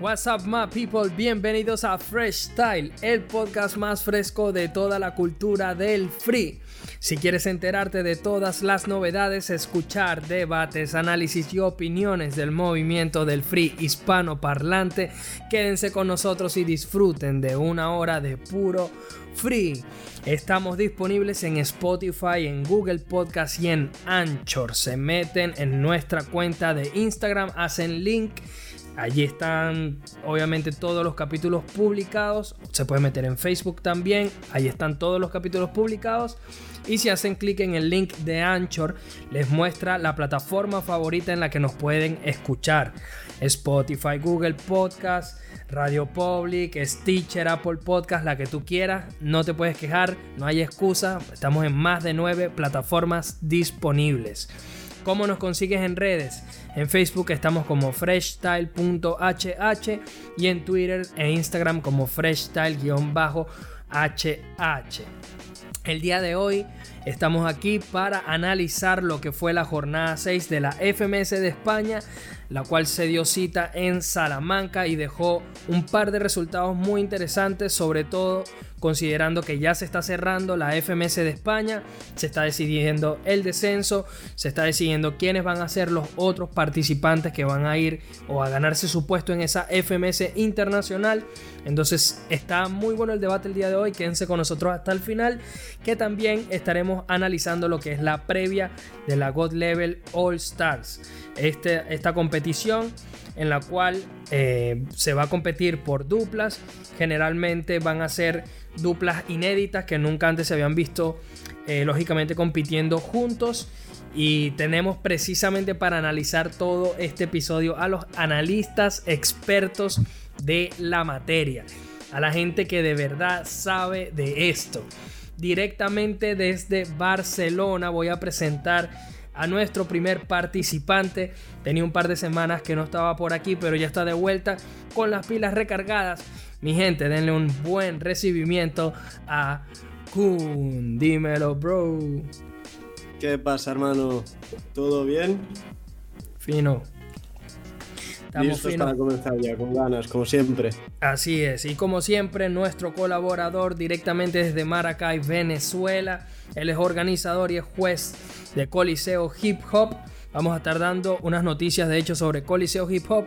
What's up, my people? Bienvenidos a Fresh Style, el podcast más fresco de toda la cultura del free. Si quieres enterarte de todas las novedades, escuchar debates, análisis y opiniones del movimiento del free hispano parlante, quédense con nosotros y disfruten de una hora de puro free. Estamos disponibles en Spotify, en Google Podcast y en Anchor. Se meten en nuestra cuenta de Instagram, hacen link Allí están obviamente todos los capítulos publicados. Se puede meter en Facebook también. Ahí están todos los capítulos publicados. Y si hacen clic en el link de Anchor, les muestra la plataforma favorita en la que nos pueden escuchar. Spotify, Google Podcast, Radio Public, Stitcher, Apple Podcast, la que tú quieras. No te puedes quejar, no hay excusa. Estamos en más de nueve plataformas disponibles. ¿Cómo nos consigues en redes? En Facebook estamos como freshstyle.hh y en Twitter e Instagram como freshstyle-hh. El día de hoy estamos aquí para analizar lo que fue la jornada 6 de la FMS de España, la cual se dio cita en Salamanca y dejó un par de resultados muy interesantes, sobre todo considerando que ya se está cerrando la FMS de España, se está decidiendo el descenso, se está decidiendo quiénes van a ser los otros participantes que van a ir o a ganarse su puesto en esa FMS internacional. Entonces está muy bueno el debate el día de hoy, quédense con nosotros hasta el final, que también estaremos analizando lo que es la previa de la God Level All Stars. Este, esta competición en la cual eh, se va a competir por duplas. Generalmente van a ser duplas inéditas que nunca antes se habían visto, eh, lógicamente compitiendo juntos. Y tenemos precisamente para analizar todo este episodio a los analistas expertos de la materia, a la gente que de verdad sabe de esto. Directamente desde Barcelona voy a presentar a nuestro primer participante. Tenía un par de semanas que no estaba por aquí, pero ya está de vuelta con las pilas recargadas. Mi gente, denle un buen recibimiento a Kun. Dímelo, bro. ¿Qué pasa, hermano? ¿Todo bien? Fino. Estamos Listos para comenzar ya, con ganas, como siempre. Así es, y como siempre, nuestro colaborador directamente desde Maracay, Venezuela. Él es organizador y es juez de Coliseo Hip Hop. Vamos a estar dando unas noticias de hecho sobre Coliseo Hip Hop.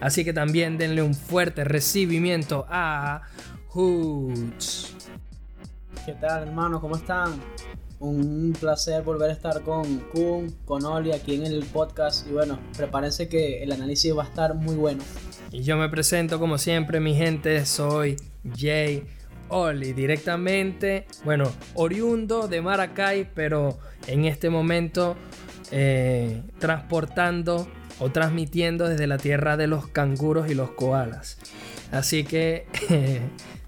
Así que también denle un fuerte recibimiento a Hoots. ¿Qué tal, hermano? ¿Cómo están? Un placer volver a estar con Kun, con Oli aquí en el podcast. Y bueno, prepárense que el análisis va a estar muy bueno. Y yo me presento como siempre, mi gente. Soy Jay Oli, directamente, bueno, oriundo de Maracay, pero en este momento eh, transportando o transmitiendo desde la tierra de los canguros y los koalas. Así que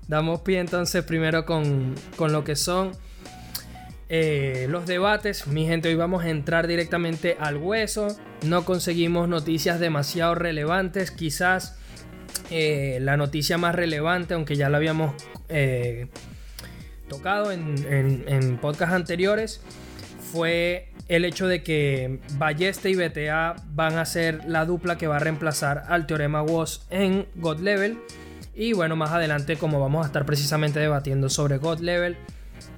damos pie entonces primero con, con lo que son eh, los debates, mi gente, hoy vamos a entrar directamente al hueso. No conseguimos noticias demasiado relevantes. Quizás eh, la noticia más relevante, aunque ya la habíamos tocado en, en, podcasts anteriores, fue el hecho de que Ballesta y BTA van a ser la dupla que va a reemplazar al teorema Woz en God Level. Y bueno, más adelante, como vamos a estar precisamente debatiendo sobre God Level,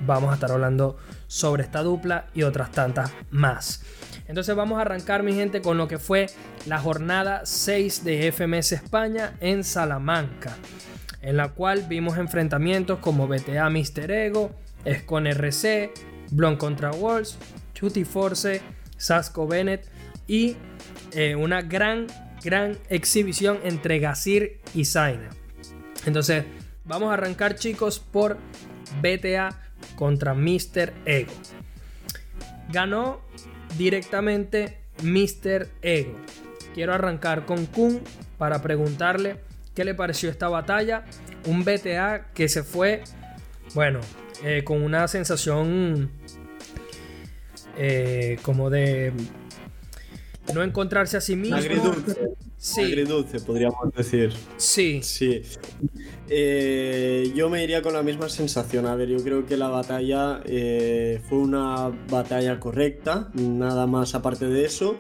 vamos a estar hablando sobre esta dupla y otras tantas más. Entonces vamos a arrancar mi gente con lo que fue la jornada 6 de FMS España en Salamanca, en la cual vimos enfrentamientos como BTA Mister Ego, Escon RC, Blon contra Walls, Chuty Force, Sasco Bennett y eh, una gran, gran exhibición entre Gazir y Zaina. Entonces vamos a arrancar chicos por BTA contra Mr. Ego. Ganó directamente Mr. Ego. Quiero arrancar con Kun para preguntarle qué le pareció esta batalla. Un BTA que se fue, bueno, eh, con una sensación eh, como de no encontrarse a sí mismo. Sí. Agridulce, podríamos decir. Sí. Sí. Eh, yo me iría con la misma sensación. A ver, yo creo que la batalla eh, fue una batalla correcta, nada más aparte de eso.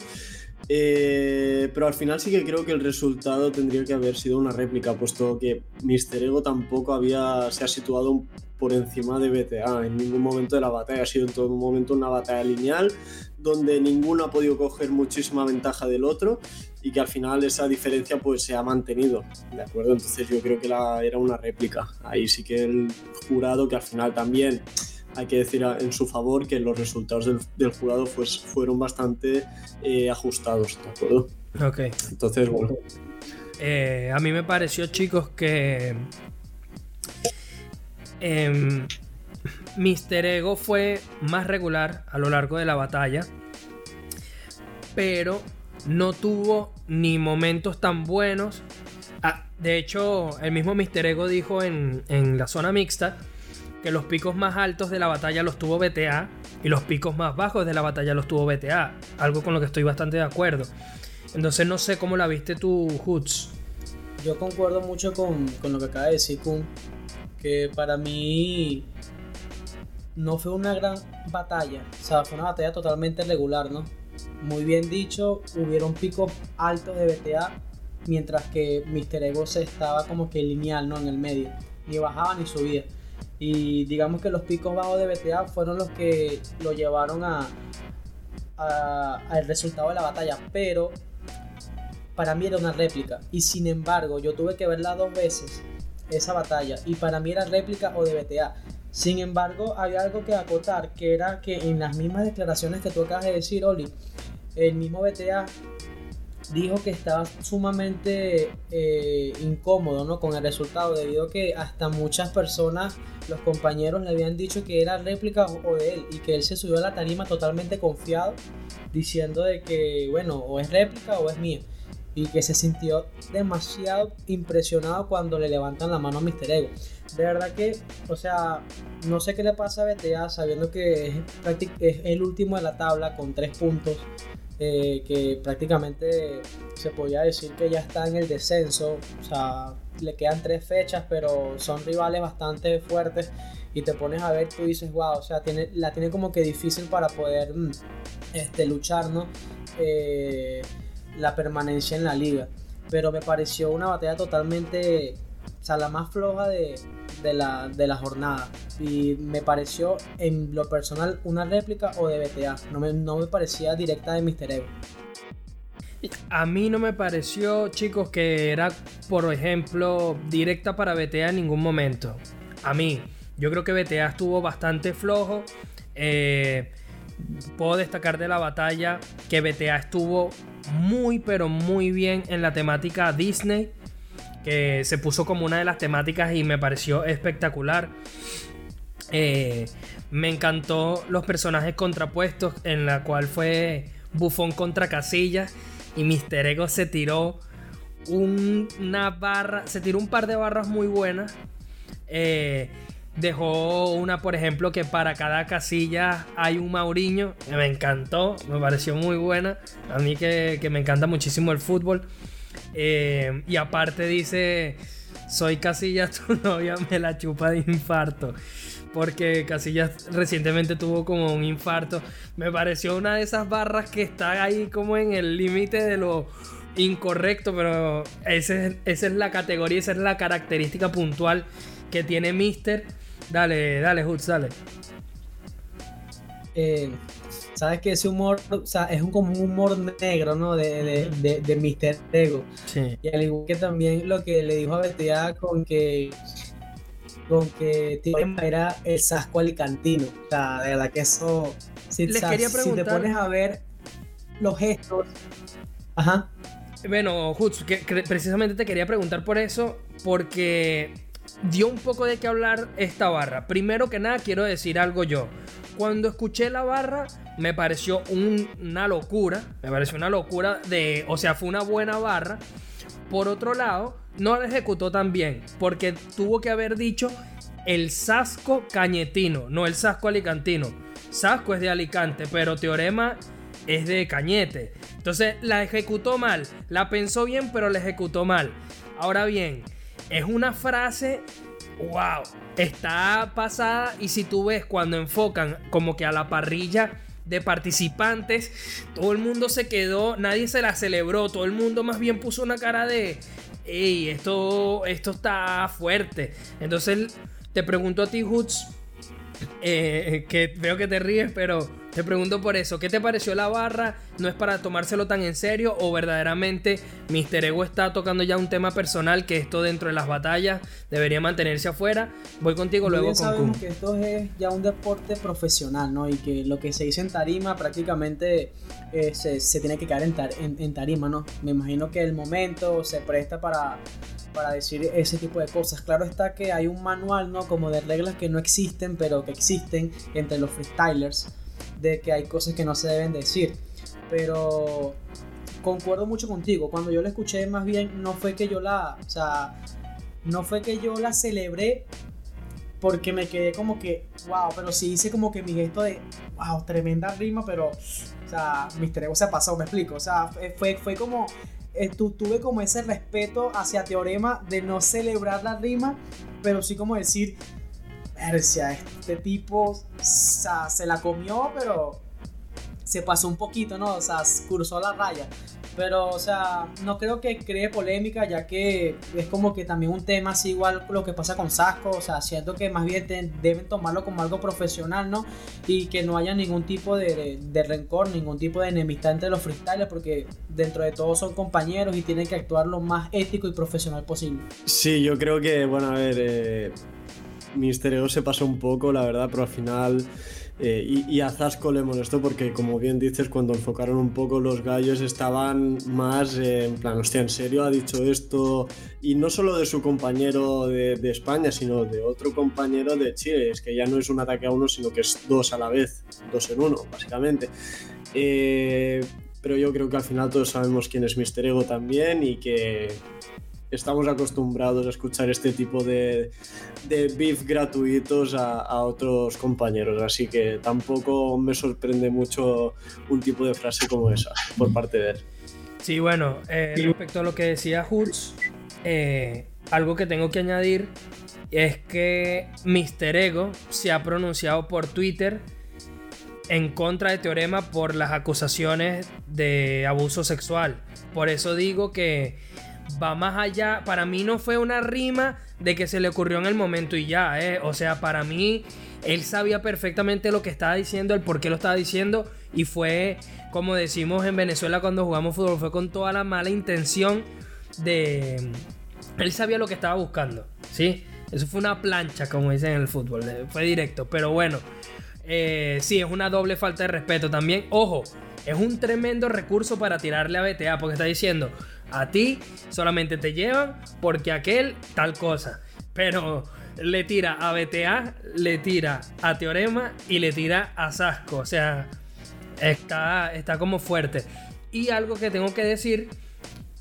Eh, pero al final sí que creo que el resultado tendría que haber sido una réplica, puesto que Mr. Ego tampoco había, se ha situado por encima de BTA en ningún momento de la batalla. Ha sido en todo momento una batalla lineal donde ninguno ha podido coger muchísima ventaja del otro y que al final esa diferencia pues se ha mantenido, ¿de acuerdo? Entonces yo creo que la, era una réplica. Ahí sí que el jurado, que al final también hay que decir en su favor que los resultados del, jurado pues, fueron bastante eh, ajustados, ¿de acuerdo? Ok. Entonces, bueno. Eh, a mí me pareció, chicos, que eh, Mr. Ego fue más regular a lo largo de la batalla, pero no tuvo ni momentos tan buenos. Ah, de hecho, el mismo Mr. Ego dijo en, en la zona mixta que los picos más altos de la batalla los tuvo BTA y los picos más bajos de la batalla los tuvo BTA. Algo con lo que estoy bastante de acuerdo. Entonces no sé cómo la viste tú, Hoots. Yo concuerdo mucho con, con lo que acaba de decir Kun que para mí no fue una gran batalla, o sea, fue una batalla totalmente regular, ¿no? Muy bien dicho, hubieron picos altos de BTA, mientras que Mr. Ego se estaba como que lineal, ¿no? En el medio, ni bajaba ni subía. Y digamos que los picos bajos de BTA fueron los que lo llevaron al resultado de la batalla, pero para mí era una réplica. Y sin embargo, yo tuve que verla dos veces esa batalla y para mí era réplica o de BTA. Sin embargo, había algo que acotar, que era que en las mismas declaraciones que tú acabas de decir, Oli, el mismo BTA dijo que estaba sumamente eh, incómodo ¿no? con el resultado, debido a que hasta muchas personas, los compañeros le habían dicho que era réplica o de él, y que él se subió a la tarima totalmente confiado, diciendo de que, bueno, o es réplica o es mía y que se sintió demasiado impresionado cuando le levantan la mano a Mr. Ego. De verdad que, o sea, no sé qué le pasa a BTA sabiendo que es, el último de la tabla con tres puntos, eh, que prácticamente se podía decir que ya está en el descenso, o sea, le quedan tres fechas, pero son rivales bastante fuertes y te pones a ver, tú dices, wow, o sea, tiene, la tiene como que difícil para poder mm, este, luchar, ¿no? Eh, la permanencia en la liga. Pero me pareció una batalla totalmente, sea, la más floja de, la, de la jornada. Y me pareció en lo personal una réplica o de BTA. No me, no me parecía directa de Mr. Ego. A mí no me pareció, chicos, que era, por ejemplo, directa para BTA en ningún momento. A mí, yo creo que BTA estuvo bastante flojo. Eh, puedo destacar de la batalla que BTA estuvo muy pero muy bien en la temática Disney, que se puso como una de las temáticas y me pareció espectacular. Eh, me encantó los personajes contrapuestos, en la cual fue Bufón contra Casillas y Mister Ego se tiró una barra, se tiró un par de barras muy buenas. Eh, Dejó una, por ejemplo, que para cada casilla hay un Mauriño. Me encantó, me pareció muy buena. A mí que, me encanta muchísimo el fútbol. Eh, y aparte dice, soy Casillas, tu novia me la chupa de infarto. Porque Casillas recientemente tuvo como un infarto. Me pareció una de esas barras que está ahí como en el límite de lo incorrecto, pero esa es la categoría, esa es la característica puntual que tiene Mister Dale, dale, Hoots, dale. Eh, Sabes que ese humor, o sea, es un, como un humor negro, ¿no? De, de, de, Mr. Ego. Sí. Y al igual que también lo que le dijo a BTA con que con que era el Sasco alicantino. O sea, de verdad que eso. Si, Les quería preguntar... si te pones a ver los gestos. Ajá. Bueno, Hoots, que precisamente te quería preguntar por eso, porque dio un poco de qué hablar esta barra. Primero que nada, quiero decir algo yo. Cuando escuché la barra, me pareció una locura. Me pareció una locura de. O sea, fue una buena barra. Por otro lado, no la ejecutó tan bien. Porque tuvo que haber dicho el Sasco Cañetino, no el Sasco Alicantino. Sasco es de Alicante, pero Teorema es de Cañete. Entonces la ejecutó mal. La pensó bien, pero la ejecutó mal. Ahora bien, es una frase, wow, está pasada y si tú ves cuando enfocan como que a la parrilla de participantes, todo el mundo se quedó, nadie se la celebró, todo el mundo más bien puso una cara de, hey, esto, esto está fuerte. Entonces te pregunto a ti, Hoots, eh, que veo que te ríes, pero te pregunto por eso, ¿qué te pareció la barra? ¿No es para tomárselo tan en serio o verdaderamente Mr. Ego está tocando ya un tema personal que esto dentro de las batallas debería mantenerse afuera? Voy contigo luego con sabemos que esto es ya un deporte profesional, ¿no? Y que lo que se dice en tarima prácticamente eh, se, tiene que caer en, en tarima, ¿no? Me imagino que el momento se presta para para decir ese tipo de cosas. Claro está que hay un manual, ¿no? Como de reglas que no existen, pero que existen entre los freestylers de que hay cosas que no se deben decir. Pero concuerdo mucho contigo. Cuando yo la escuché, más bien no fue que yo la. O sea, no fue que yo la celebré porque me quedé como que, wow, pero sí hice como que mi gesto de, wow, tremenda rima, pero, o sea, Mister Ego se pasó, me explico. O sea, fue, fue como, eh, tuve como ese respeto hacia Teorema de no celebrar la rima, pero sí como decir, Persia, este tipo se la comió, pero se pasó un poquito, ¿no? O sea, cruzó la raya. Pero, o sea, no creo que cree polémica, ya que es como que también un tema así igual lo que pasa con Sasco. O sea, siento que más bien deben tomarlo como algo profesional, ¿no? Y que no haya ningún tipo de, rencor, ningún tipo de enemistad entre los freestylers, porque dentro de todo son compañeros y tienen que actuar lo más ético y profesional posible. Sí, yo creo que, bueno, a ver, eh, Mister Ego se pasó un poco, la verdad, pero al final. Eh, y, a Zasco le molestó porque, como bien dices, cuando enfocaron un poco los gallos estaban más en plan, hostia, ¿en serio ha dicho esto? Y no solo de su compañero de, España, sino de otro compañero de Chile. Es que ya no es un ataque a uno, sino que es dos a la vez, dos en uno, básicamente. Eh, pero yo creo que al final todos sabemos quién es Mister Ego también y que estamos acostumbrados a escuchar este tipo de, de beef gratuitos a, otros compañeros, así que tampoco me sorprende mucho un tipo de frase como esa por parte de él. Sí, bueno, eh, respecto a lo que decía Hoots, eh, algo que tengo que añadir es que Mr. Ego se ha pronunciado por Twitter en contra de Teorema por las acusaciones de abuso sexual. Por eso digo que va más allá. Para mí no fue una rima de que se le ocurrió en el momento y ya, ¿eh? O sea, para mí él sabía perfectamente lo que estaba diciendo, el por qué lo estaba diciendo y fue, como decimos en Venezuela cuando jugamos fútbol, fue con toda la mala intención de... Él sabía lo que estaba buscando, ¿sí? Eso fue una plancha, como dicen en el fútbol, fue directo, pero bueno. Eh, sí, es una doble falta de respeto también. Ojo, es un tremendo recurso para tirarle a BTA porque está diciendo, a ti solamente te llevan porque aquel tal cosa. Pero le tira a BTA, le tira a Teorema y le tira a Sasco. O sea, está, está como fuerte. Y algo que tengo que decir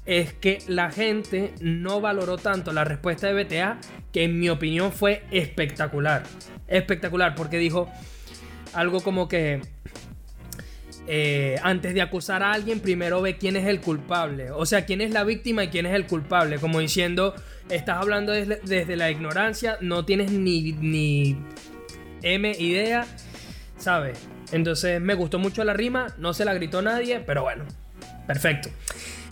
es que la gente no valoró tanto la respuesta de BTA, que en mi opinión fue espectacular. Espectacular, porque dijo algo como que eh, antes de acusar a alguien, primero ve quién es el culpable. O sea, quién es la víctima y quién es el culpable. Como diciendo, estás hablando desde, la ignorancia, no tienes ni, ni M idea, ¿sabes? Entonces me gustó mucho la rima, no se la gritó nadie, pero bueno, perfecto.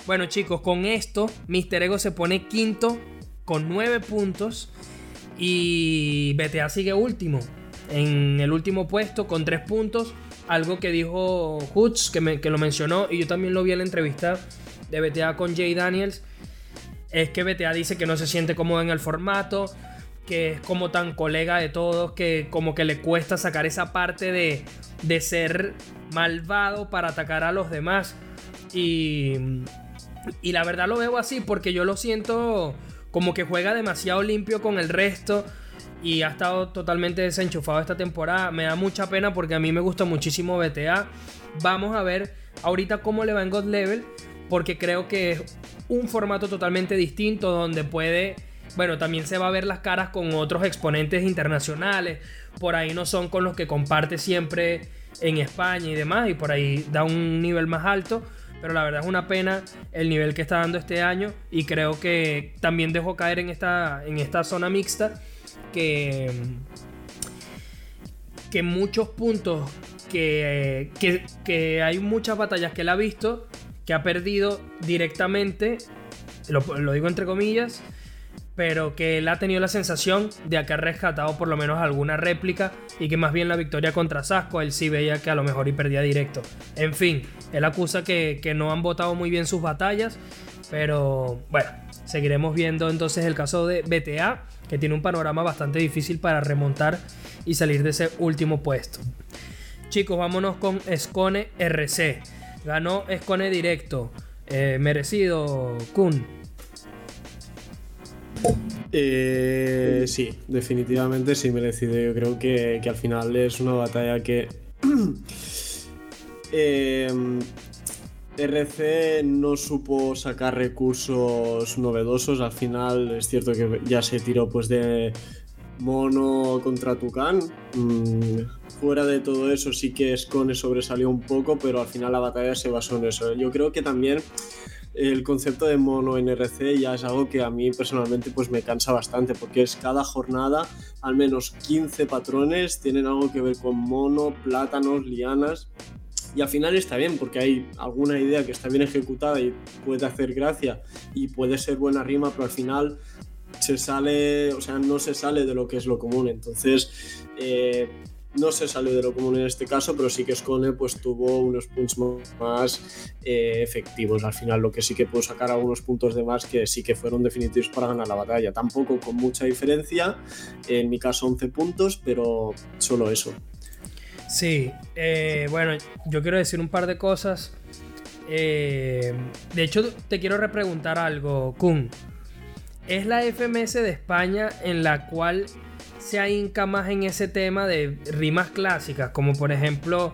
Bueno chicos, con esto, Mr. Ego se pone quinto con nueve puntos y BTA sigue último. En el último puesto con tres puntos algo que dijo Hoots, que, que lo mencionó, y yo también lo vi en la entrevista de BTA con Jay Daniels, es que BTA dice que no se siente cómodo en el formato, que es como tan colega de todos, que como que le cuesta sacar esa parte de, de ser malvado para atacar a los demás. Y, y la verdad lo veo así porque yo lo siento como que juega demasiado limpio con el resto y ha estado totalmente desenchufado esta temporada. Me da mucha pena porque a mí me gusta muchísimo BTA. Vamos a ver ahorita cómo le va en God Level porque creo que es un formato totalmente distinto donde puede, bueno, también se va a ver las caras con otros exponentes internacionales. Por ahí no son con los que comparte siempre en España y demás y por ahí da un nivel más alto. Pero la verdad es una pena el nivel que está dando este año y creo que también dejó caer en esta, en esta zona mixta que, que muchos puntos que, que, hay muchas batallas que él ha visto que ha perdido directamente, lo, lo digo entre comillas, pero que él ha tenido la sensación de que ha rescatado por lo menos alguna réplica y que más bien la victoria contra Sasco él sí veía que a lo mejor y perdía directo. En fin, él acusa que, que no han votado muy bien sus batallas, pero bueno, seguiremos viendo entonces el caso de BTA, que tiene un panorama bastante difícil para remontar y salir de ese último puesto. Chicos, vámonos con Escone RC. Ganó Escone directo. Eh, merecido, Kun. Eh, sí, definitivamente sí merecido. Yo creo que, que al final es una batalla que. eh, RC no supo sacar recursos novedosos. Al final es cierto que ya se tiró pues de Mono contra Tucán. Mm, fuera de todo eso sí que Scone sobresalió un poco, pero al final la batalla se basó en eso. Yo creo que también el concepto de mono en RC ya es algo que a mí personalmente pues me cansa bastante porque es cada jornada al menos 15 patrones tienen algo que ver con mono, plátanos, lianas y al final está bien porque hay alguna idea que está bien ejecutada y puede hacer gracia y puede ser buena rima pero al final se sale, o sea, no se sale de lo que es lo común entonces eh, no se salió de lo común en este caso, pero sí que Scone pues tuvo unos puntos más eh, efectivos. Al final lo que sí que pudo sacar algunos puntos de más que sí que fueron definitivos para ganar la batalla. Tampoco con mucha diferencia, en mi caso 11 puntos, pero solo eso. Sí, eh, bueno, yo quiero decir un par de cosas. Eh, de hecho, te quiero repreguntar algo, Kun. ¿Es la FMS de España en la cual se ahinca más en ese tema de rimas clásicas, como por ejemplo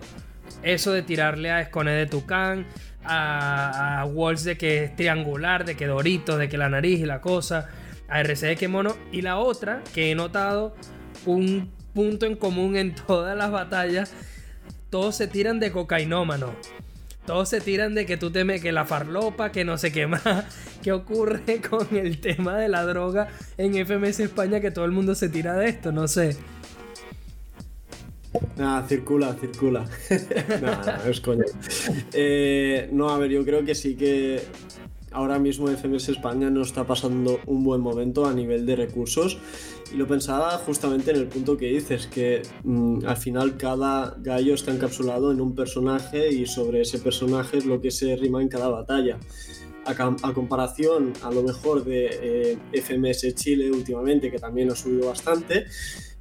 eso de tirarle a Escone de Tucán, a, a Walls de que es triangular, de que Doritos, de que la nariz y la cosa, a RC de que mono, y la otra que he notado un punto en común en todas las batallas, todos se tiran de cocainómano. Todos se tiran de que tú temes que la farlopa, que no sé qué más. ¿Qué ocurre con el tema de la droga en FMS España que todo el mundo se tira de esto? No sé. Nada, circula, circula. Nada, es coño. Eh, no, a ver, yo creo que sí que ahora mismo FMS España no está pasando un buen momento a nivel de recursos. Y lo pensaba justamente en el punto que dices, que mmm, al final cada gallo está encapsulado en un personaje y sobre ese personaje es lo que se rima en cada batalla. A, a comparación a lo mejor de eh, FMS Chile últimamente, que también ha subido bastante,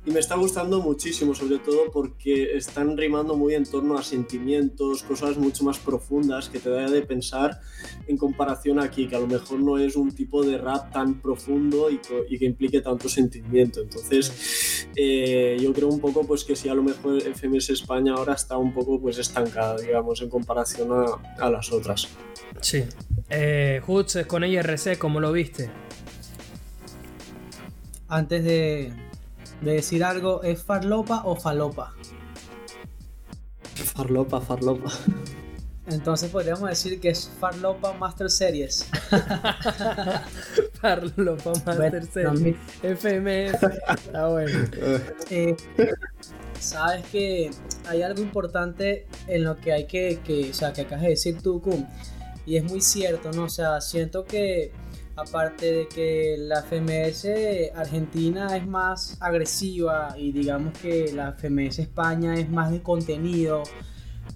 y me está gustando muchísimo, sobre todo porque están rimando muy en torno a sentimientos, cosas mucho más profundas que te da de pensar en comparación aquí, que a lo mejor no es un tipo de rap tan profundo y, y que implique tanto sentimiento. Entonces, eh, yo creo un poco pues que si a lo mejor FMS España ahora está un poco pues estancada, digamos, en comparación a, a las otras. Sí. Eh, Hoots con IRC, ¿cómo lo viste? Antes de, de decir algo, ¿es farlopa o falopa? Farlopa, farlopa. Entonces podríamos decir que es Farlopa Master Series. Farlopa Master bueno, Series. No, FMS. Está bueno. Eh, Sabes que hay algo importante en lo que hay que, que o sea, que acabas de decir tú, Kun. Y es muy cierto, ¿no? O sea, siento que aparte de que la FMS Argentina es más agresiva y digamos que la FMS España es más de contenido,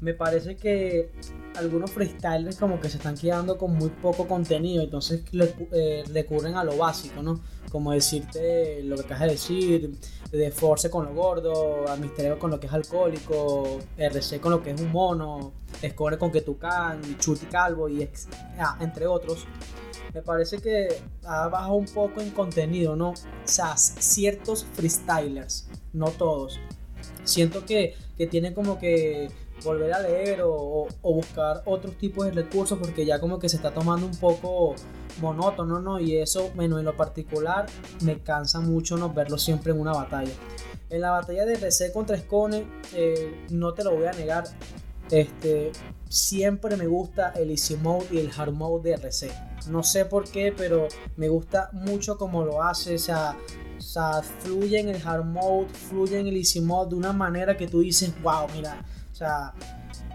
me parece que algunos freestylers como que se están quedando con muy poco contenido, entonces le, eh, recurren a lo básico, ¿no? Como decirte lo que acabas de decir, de Force con lo gordo, a Misterio con lo que es alcohólico, RC con lo que es un mono, Score con que tucan, Chuti Calvo y ex, ah, entre otros me parece que ha bajado un poco en contenido, ¿no? O sea, ciertos freestylers, no todos. Siento que, que tienen como que volver a leer o, buscar otros tipos de recursos porque ya como que se está tomando un poco monótono, ¿no? Y eso, bueno, en lo particular me cansa mucho no verlo siempre en una batalla. En la batalla de RC contra Scone, eh, no te lo voy a negar, este, siempre me gusta el Easy Mode y el Hard Mode de RC. No sé por qué, pero me gusta mucho como lo hace. O sea, o sea, fluye en el Hard Mode, fluye en el Easy Mode de una manera que tú dices, wow, mira, o sea,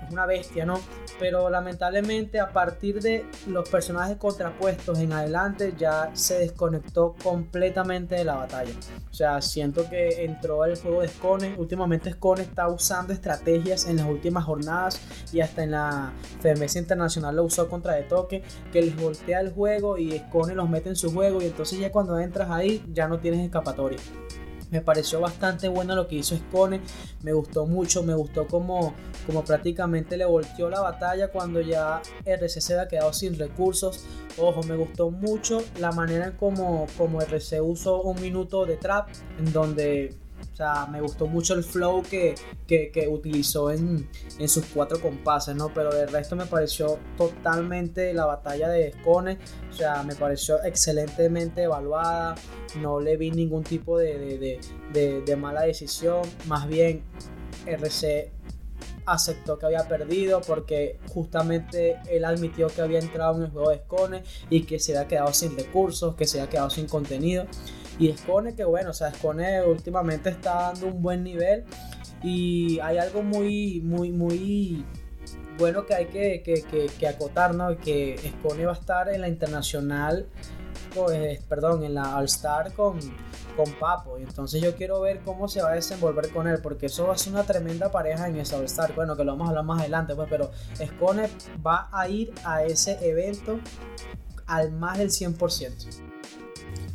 es una bestia, ¿no? Pero lamentablemente a partir de los personajes contrapuestos en adelante ya se desconectó completamente de la batalla. O sea, siento que entró el juego de Scone. Últimamente Scone está usando estrategias en las últimas jornadas y hasta en la FMS Internacional lo usó contra de toque, que les voltea el juego y Scone los mete en su juego y entonces ya cuando entras ahí ya no tienes escapatoria. Me pareció bastante bueno lo que hizo Scone. Me gustó mucho. Me gustó como, como prácticamente le volteó la batalla cuando ya RC se había quedado sin recursos. Ojo, me gustó mucho la manera en como, como RC usó un minuto de trap. En donde o sea, me gustó mucho el flow que, que, utilizó en, en, sus cuatro compases, ¿no? Pero de resto me pareció totalmente la batalla de Scone. O sea, me pareció excelentemente evaluada. No le vi ningún tipo de, de, de mala decisión. Más bien, RC aceptó que había perdido porque justamente él admitió que había entrado en el juego de Scone y que se había quedado sin recursos, que se había quedado sin contenido. Y Scone, que bueno, o sea, Scone últimamente está dando un buen nivel. Y hay algo muy, muy, muy bueno que hay que, que, que, acotar, ¿no? Que Scone va a estar en la internacional, pues, perdón, en la All Star con, con Papo. Y entonces yo quiero ver cómo se va a desenvolver con él, porque eso va a ser una tremenda pareja en esa All Star. Bueno, que lo vamos a hablar más adelante, pues, pero Scone va a ir a ese evento al más del 100%.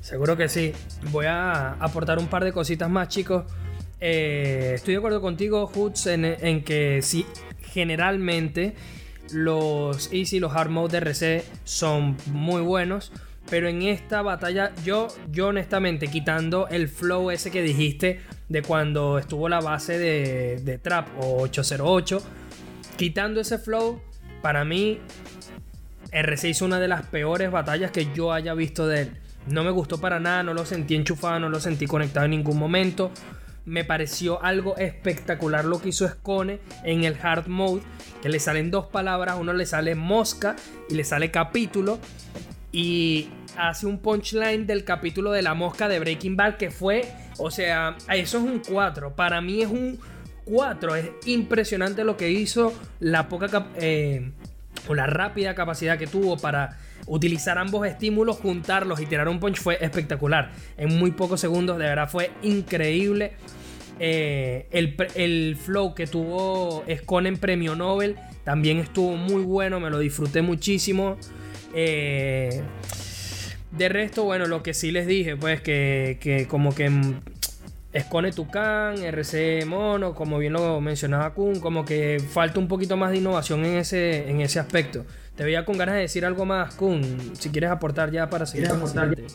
Seguro que sí. Voy a aportar un par de cositas más, chicos. Eh, estoy de acuerdo contigo, Hoots, en, que sí, generalmente los Easy, los Hard Mode de RC son muy buenos. Pero en esta batalla, yo, yo honestamente, quitando el flow ese que dijiste de cuando estuvo la base de, de Trap o 808, quitando ese flow, para mí, RC hizo una de las peores batallas que yo haya visto de él. No me gustó para nada, no lo sentí enchufado, no lo sentí conectado en ningún momento. Me pareció algo espectacular lo que hizo Scone en el hard mode, que le salen dos palabras, uno le sale mosca y le sale capítulo. Y hace un punchline del capítulo de la mosca de Breaking Bad que fue, o sea, eso es un 4. Para mí es un 4. Es impresionante lo que hizo, la poca eh, o la rápida capacidad que tuvo para utilizar ambos estímulos, juntarlos y tirar un punch fue espectacular. En muy pocos segundos, de verdad fue increíble. Eh, el, flow que tuvo Scone en premio Nobel también estuvo muy bueno, me lo disfruté muchísimo. Eh, de resto, bueno, lo que sí les dije, pues que, que como que Escone Tucán, RC Mono, como bien lo mencionaba Kun, como que falta un poquito más de innovación en ese, en ese aspecto. Te veía con ganas de decir algo más, Kun, si quieres aportar ya para seguir aportarte.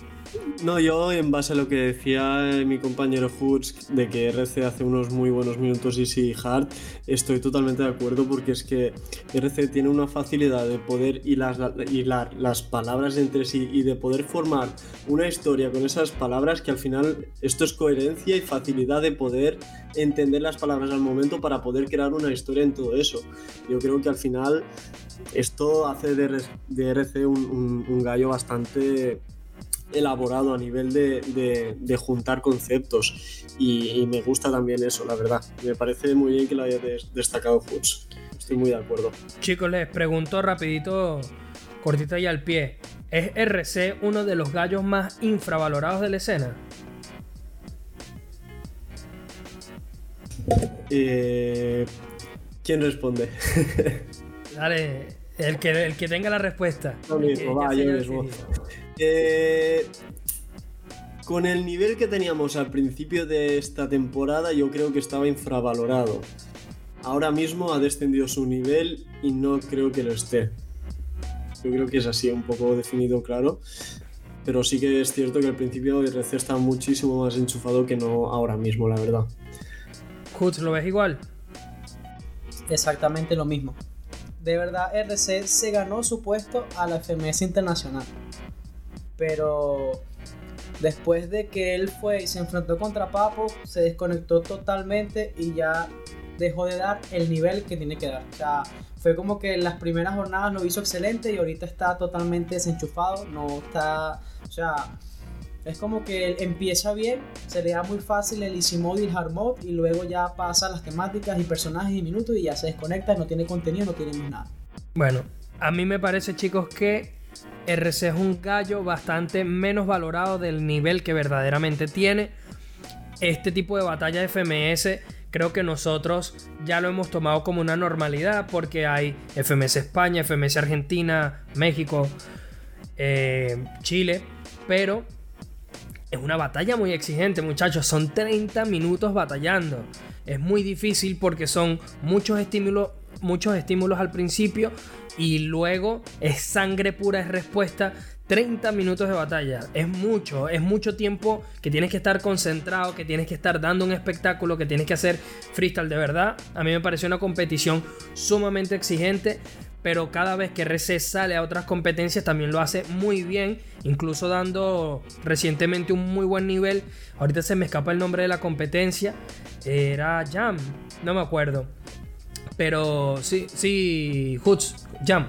No, yo en base a lo que decía eh, mi compañero Hoods de que RC hace unos muy buenos minutos y sí hard, estoy totalmente de acuerdo porque es que RC tiene una facilidad de poder hilar, hilar las palabras entre sí y de poder formar una historia con esas palabras que al final esto es coherencia y facilidad de poder entender las palabras al momento para poder crear una historia en todo eso. Yo creo que al final esto hace de, RC un, gallo bastante elaborado a nivel de, juntar conceptos y, me gusta también eso, la verdad. Me parece muy bien que lo haya destacado Hoods. Estoy muy de acuerdo. Chicos, les pregunto rapidito, cortita y al pie. ¿Es RC uno de los gallos más infravalorados de la escena? Eh, ¿Quién responde? Dale, el que, el que tenga la respuesta. Eh, con el nivel que teníamos al principio de esta temporada, yo creo que estaba infravalorado. Ahora mismo ha descendido su nivel y no creo que lo esté. Yo creo que es así, un poco definido, claro. Pero sí que es cierto que al principio RC está muchísimo más enchufado que no ahora mismo, la verdad. ¿Lo ves igual? Exactamente lo mismo de verdad RC se ganó su puesto a la FMS Internacional. Pero después de que él fue y se enfrentó contra Papo, se desconectó totalmente y ya dejó de dar el nivel que tiene que dar. O sea, fue como que en las primeras jornadas lo hizo excelente y ahorita está totalmente desenchufado, no está, o sea, Es como que empieza bien, se le da muy fácil el easy mode y el hard mode y luego ya pasa las temáticas y personajes y minutos y ya se desconecta, no tiene contenido, no tiene más nada. Bueno, a mí me parece chicos que RC es un gallo bastante menos valorado del nivel que verdaderamente tiene. Este tipo de batalla FMS creo que nosotros ya lo hemos tomado como una normalidad porque hay FMS España, FMS Argentina, México, eh, Chile, pero es una batalla muy exigente muchachos, son 30 minutos batallando. Es muy difícil porque son muchos estímulos, muchos estímulos al principio y luego es sangre pura, es respuesta 30 minutos de batalla. Es mucho, es mucho tiempo que tienes que estar concentrado, que tienes que estar dando un espectáculo, que tienes que hacer freestyle de verdad. A mí me pareció una competición sumamente exigente, pero cada vez que RC sale a otras competencias también lo hace muy bien, incluso dando recientemente un muy buen nivel. Ahorita se me escapa el nombre de la competencia, era Jam, no me acuerdo. Pero sí, sí, Hoots, Jam.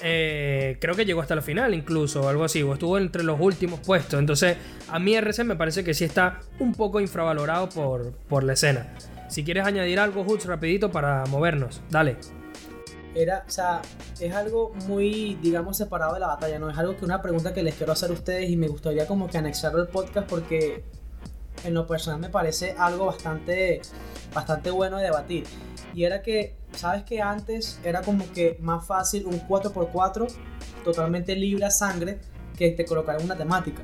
Eh, creo que llegó hasta la final incluso, algo así, o estuvo entre los últimos puestos. Entonces, a mí RC me parece que sí está un poco infravalorado por, por la escena. Si quieres añadir algo, Hoots, rapidito para movernos, dale. Era, o sea, es algo muy, digamos, separado de la batalla, ¿no? Es algo que una pregunta que les quiero hacer a ustedes y me gustaría como que anexarlo al podcast porque en lo personal me parece algo bastante, bastante bueno de debatir. Y era que sabes que antes era como que más fácil un 4x4 totalmente libre a sangre que te colocar una temática.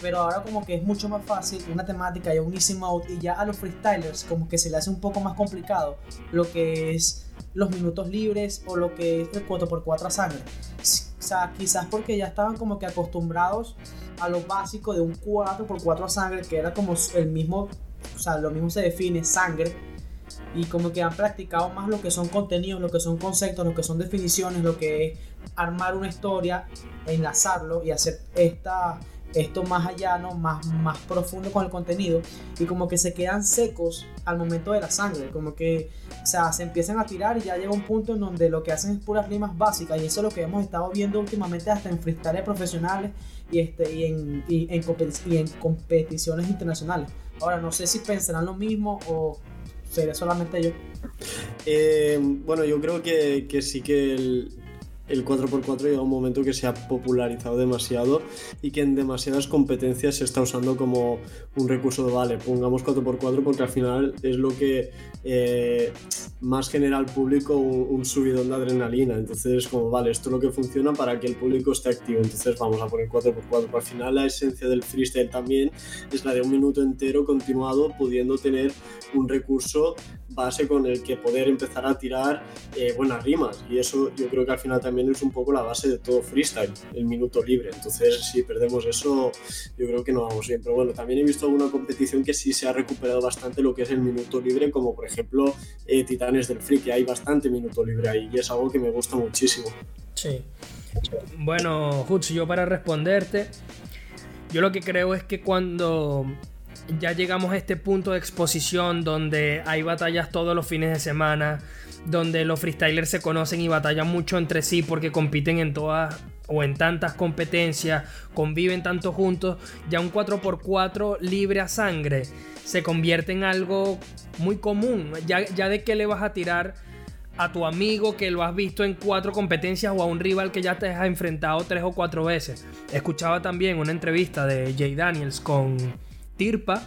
Pero ahora como que es mucho más fácil una temática y un easy mode y ya a los freestylers como que se le hace un poco más complicado lo que es los minutos libres o lo que es el 4x4 a sangre. O sea, quizás porque ya estaban como que acostumbrados a lo básico de un 4x4 a sangre que era como el mismo, o sea, lo mismo se define sangre y como que han practicado más lo que son contenidos, lo que son conceptos, lo que son definiciones, lo que es armar una historia, enlazarlo y hacer esta, esto más allá, ¿no? más, más profundo con el contenido y como que se quedan secos al momento de la sangre, como que o sea, se empiezan a tirar y ya llega un punto en donde lo que hacen es puras rimas básicas y eso es lo que hemos estado viendo últimamente hasta en freestyle profesionales y, este, y, en, y, en, y en competiciones internacionales. Ahora, no sé si pensarán lo mismo o sería solamente yo. Eh, bueno, yo creo que, que sí que el, el 4x4 llega un momento que se ha popularizado demasiado y que en demasiadas competencias se está usando como un recurso de, vale, pongamos 4x4 porque al final es lo que eh, más genera al público un, subidón de adrenalina. Entonces, como, vale, esto es lo que funciona para que el público esté activo. Entonces, vamos a poner 4x4. Al final, la esencia del freestyle también es la de un minuto entero continuado, pudiendo tener un recurso base con el que poder empezar a tirar eh, buenas rimas. Y eso yo creo que al final también es un poco la base de todo freestyle, el minuto libre. Entonces, si perdemos eso, yo creo que no vamos bien. Pero bueno, también he visto alguna competición que sí se ha recuperado bastante lo que es el minuto libre, como por ejemplo eh, Titanes del Free, que hay bastante minuto libre ahí y es algo que me gusta muchísimo. Sí. Bueno, Hutz, yo para responderte, yo lo que creo es que cuando ya llegamos a este punto de exposición donde hay batallas todos los fines de semana, donde los freestylers se conocen y batallan mucho entre sí porque compiten en todas o en tantas competencias, conviven tanto juntos, ya un 4x4 libre a sangre se convierte en algo muy común. Ya, ya de qué le vas a tirar a tu amigo que lo has visto en cuatro competencias o a un rival que ya te has enfrentado tres o cuatro veces. Escuchaba también una entrevista de Jay Daniels con Tirpa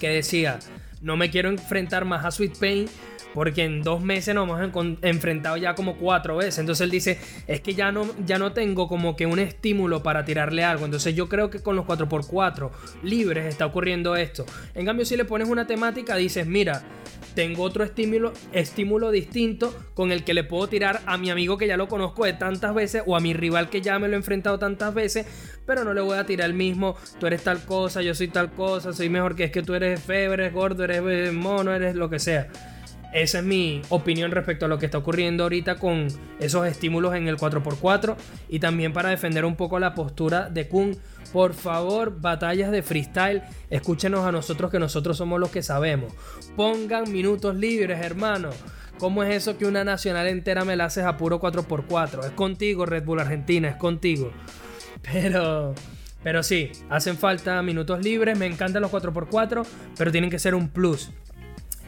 que decía, no me quiero enfrentar más a Sweet Pain porque en dos meses nos hemos enfrentado ya como cuatro veces. Entonces él dice, es que ya no, ya no tengo como que un estímulo para tirarle algo. Entonces yo creo que con los 4x4 libres está ocurriendo esto. En cambio, si le pones una temática, dices, mira, tengo otro estímulo, estímulo distinto con el que le puedo tirar a mi amigo que ya lo conozco de tantas veces o a mi rival que ya me lo he enfrentado tantas veces, pero no le voy a tirar el mismo, tú eres tal cosa, yo soy tal cosa, soy mejor que es que tú eres febre, eres gordo, eres eh, mono, eres lo que sea. Esa es mi opinión respecto a lo que está ocurriendo ahorita con esos estímulos en el 4x4 y también para defender un poco la postura de Kun. Por favor, batallas de freestyle, escúchenos a nosotros que nosotros somos los que sabemos. Pongan minutos libres, hermano. ¿Cómo es eso que una nacional entera me la haces a puro 4x4? Es contigo, Red Bull Argentina, es contigo. Pero Pero sí, hacen falta minutos libres. Me encantan los 4x4, pero tienen que ser un plus.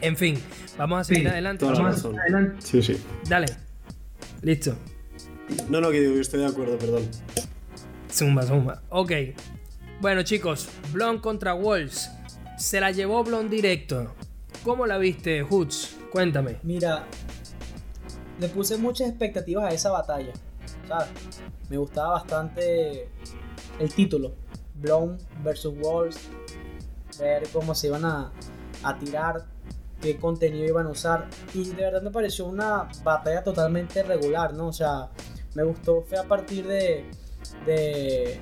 En fin, vamos a seguir adelante. Toda la Vamos adelante. Sí, sí. Dale. Listo. No, no, que digo estoy de acuerdo, perdón. Zumba, zumba. Ok. Bueno, chicos, Blonde contra Wolves. Se la llevó Blonde directo. ¿Cómo la viste, Hoods? Cuéntame. Mira, le puse muchas expectativas a esa batalla. ¿sabes? Me gustaba bastante el título. Blown versus Wolves. Ver cómo se iban a, a tirar, qué contenido iban a usar. Y de verdad me pareció una batalla totalmente regular, ¿no? O sea, me gustó. Fue a partir de, de,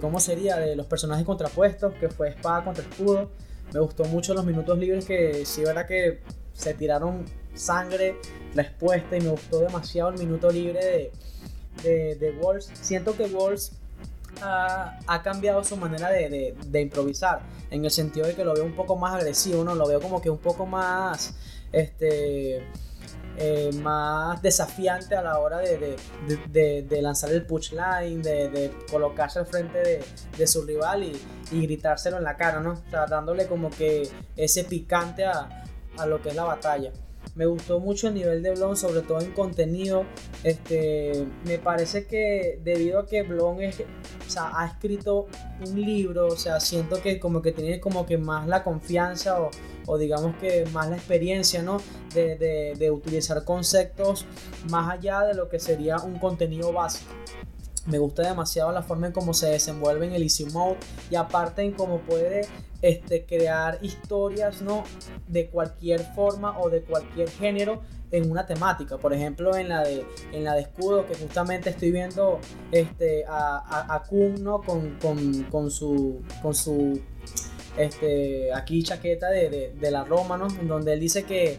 cómo sería, de los personajes contrapuestos, que fue espada contra escudo. Me gustó mucho los minutos libres que sí, verdad que se tiraron sangre, respuesta y me gustó demasiado el minuto libre de, de, de Wolves. Siento que Wolves ha, ha cambiado su manera de- de improvisar, en el sentido de que lo veo un poco más agresivo, ¿no? Lo veo como que un poco más, este, eh, más desafiante a la hora de, de- lanzar el punchline, de, de colocarse al frente de, de su rival y, y gritárselo en la cara, ¿no? O sea, dándole como que ese picante a, a lo que es la batalla. Me gustó mucho el nivel de Blon, sobre todo en contenido. Este, me parece que debido a que Blon es, o sea, ha escrito un libro, o sea, siento que como que tiene como que más la confianza o, o digamos que más la experiencia, ¿no? De, de- de utilizar conceptos más allá de lo que sería un contenido básico. Me gusta demasiado la forma en cómo se desenvuelve en el Easy Mode y aparte en cómo puede este, crear historias ¿no? de cualquier forma o de cualquier género en una temática. Por ejemplo, en la de, en la de escudo, que justamente estoy viendo este, a, a, Kun ¿no? con, con, con su, con su este, aquí chaqueta de, de, de la Roma, ¿no? donde él dice que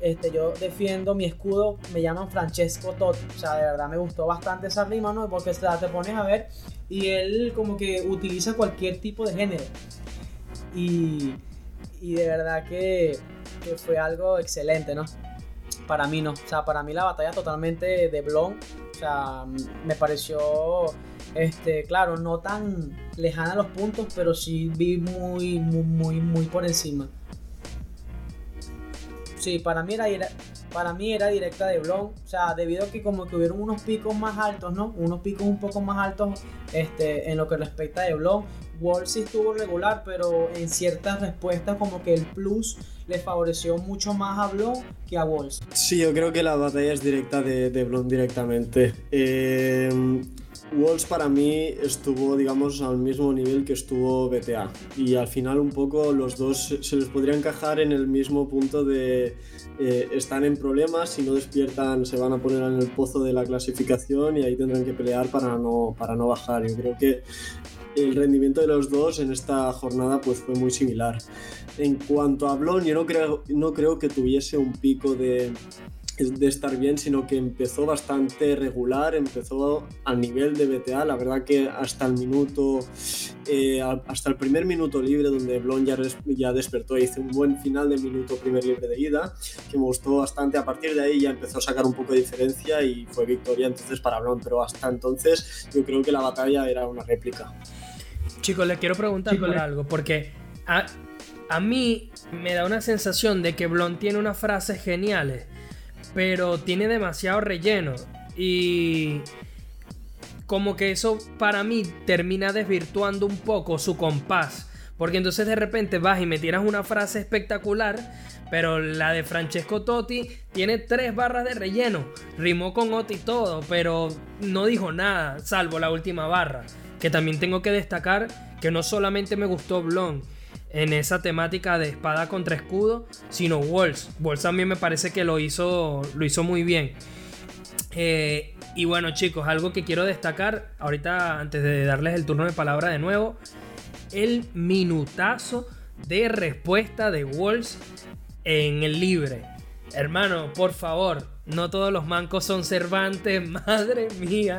este, yo defiendo mi escudo, me llaman Francesco Totti. O sea, de verdad me gustó bastante esa rima, ¿no? Porque te pones a ver y él como que utiliza cualquier tipo de género. Y, y de verdad que, que fue algo excelente, ¿no? Para mí no. O sea, para mí la batalla totalmente de Blon. O sea, me pareció, este, claro, no tan lejana a los puntos, pero sí vi muy, muy, muy, muy por encima. Sí, para mí era, para mí era directa de Blon. O sea, debido a que como que hubieron unos picos más altos, ¿no? Unos picos un poco más altos este, en lo que respecta de Blon. Wall sí estuvo regular, pero en ciertas respuestas como que el plus le favoreció mucho más a Blon que a Walls. Sí, yo creo que la batalla es directa de, de Blond directamente. Eh, Walls para mí estuvo, digamos, al mismo nivel que estuvo BTA. Y al final un poco los dos se- les podría encajar en el mismo punto de eh, están en problemas, si no despiertan se van a poner en el pozo de la clasificación y ahí tendrán que pelear para no, para no bajar. Yo creo que el rendimiento de los dos en esta jornada pues fue muy similar. En cuanto a Blon, yo no creo, no creo que tuviese un pico de, de estar bien, sino que empezó bastante regular, empezó al nivel de BTA, la verdad que hasta el minuto, eh, a- hasta el primer minuto libre donde Blon ya, res- ya despertó, hizo un buen final de minuto primer libre de ida, que me gustó bastante, a partir de ahí ya empezó a sacar un poco de diferencia y fue victoria entonces para Blon, pero hasta entonces yo creo que la batalla era una réplica. Chicos, les quiero preguntar por le- algo, porque a, a mí me da una sensación de que Blon tiene unas frases geniales, pero tiene demasiado relleno. Y como que eso para mí termina desvirtuando un poco su compás. Porque entonces de repente vas y me tiras una frase espectacular, pero la de Francesco Totti tiene tres barras de relleno. Rimó con Oti todo, pero no dijo nada, salvo la última barra. Que también tengo que destacar que no solamente me gustó Blon en esa temática de espada contra escudo, sino Walls. Walls también me parece que lo hizo, lo hizo muy bien. Eh, y bueno chicos, algo que quiero destacar, ahorita antes de darles el turno de palabra de nuevo, el minutazo de respuesta de Walls en el libre. Hermano, por favor, no todos los mancos son Cervantes, madre mía.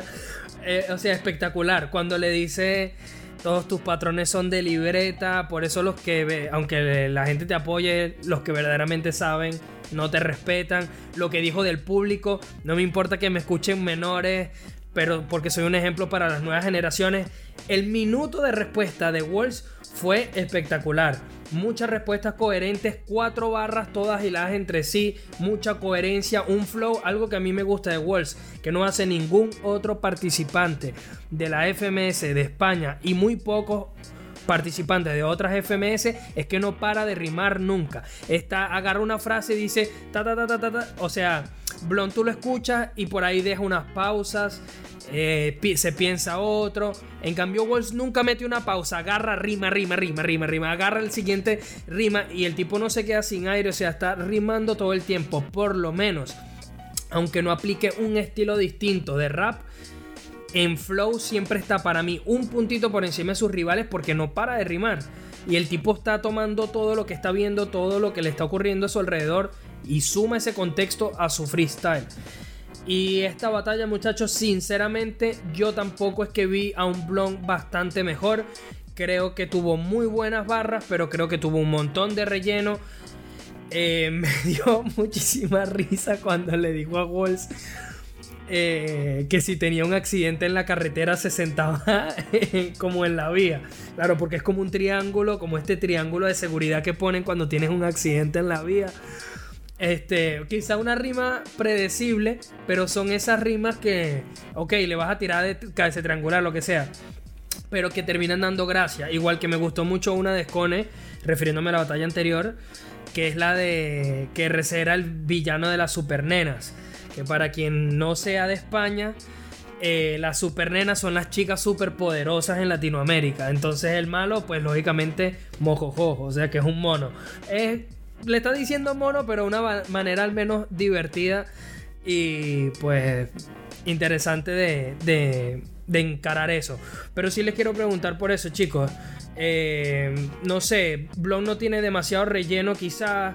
Eh, o sea, espectacular. Cuando le dice, todos tus patrones son de libreta, por eso los que, aunque la gente te apoye, los que verdaderamente saben, no te respetan. Lo que dijo del público, no me importa que me escuchen menores, pero porque soy un ejemplo para las nuevas generaciones. El minuto de respuesta de Walls fue espectacular. Muchas respuestas coherentes, cuatro barras todas hiladas entre sí, mucha coherencia, un flow, algo que a mí me gusta de Walls, que no hace ningún otro participante de la FMS de España y muy pocos participantes de otras FMS es que no para de rimar nunca. Está, agarra una frase y dice ta ta ta ta ta, ta. o sea, Blon tú lo escuchas y por ahí deja unas pausas, eh, se piensa otro. En cambio, Walls nunca mete una pausa, agarra, rima, rima, rima, rima, rima, agarra el siguiente rima y el tipo no se queda sin aire, o sea, está rimando todo el tiempo, por lo menos. Aunque no aplique un estilo distinto de rap, en flow siempre está para mí un puntito por encima de sus rivales porque no para de rimar. Y el tipo está tomando todo lo que está viendo, todo lo que le está ocurriendo a su alrededor y suma ese contexto a su freestyle. Y esta batalla, muchachos, sinceramente, yo tampoco es que vi a un Blon bastante mejor. Creo que tuvo muy buenas barras, pero creo que tuvo un montón de relleno. Eh, me dio muchísima risa cuando le dijo a Walls eh, que si tenía un accidente en la carretera se sentaba como en la vía. Claro, porque es como un triángulo, como este triángulo de seguridad que ponen cuando tienes un accidente en la vía. Este, quizá una rima predecible, pero son esas rimas que, ok, le vas a tirar de cabeza triangular, lo que sea, pero que terminan dando gracia. Igual que me gustó mucho una de Scone, refiriéndome a la batalla anterior, que es la de que RC era el villano de las supernenas. Que para quien no sea de España, eh, las supernenas son las chicas superpoderosas en Latinoamérica. Entonces el malo, pues lógicamente, mojojojo, o sea que es un mono. Le está diciendo mono, pero de una manera al menos divertida y pues interesante de, encarar eso. Pero sí les quiero preguntar por eso, chicos. Eh, no sé, Blon no tiene demasiado relleno quizás.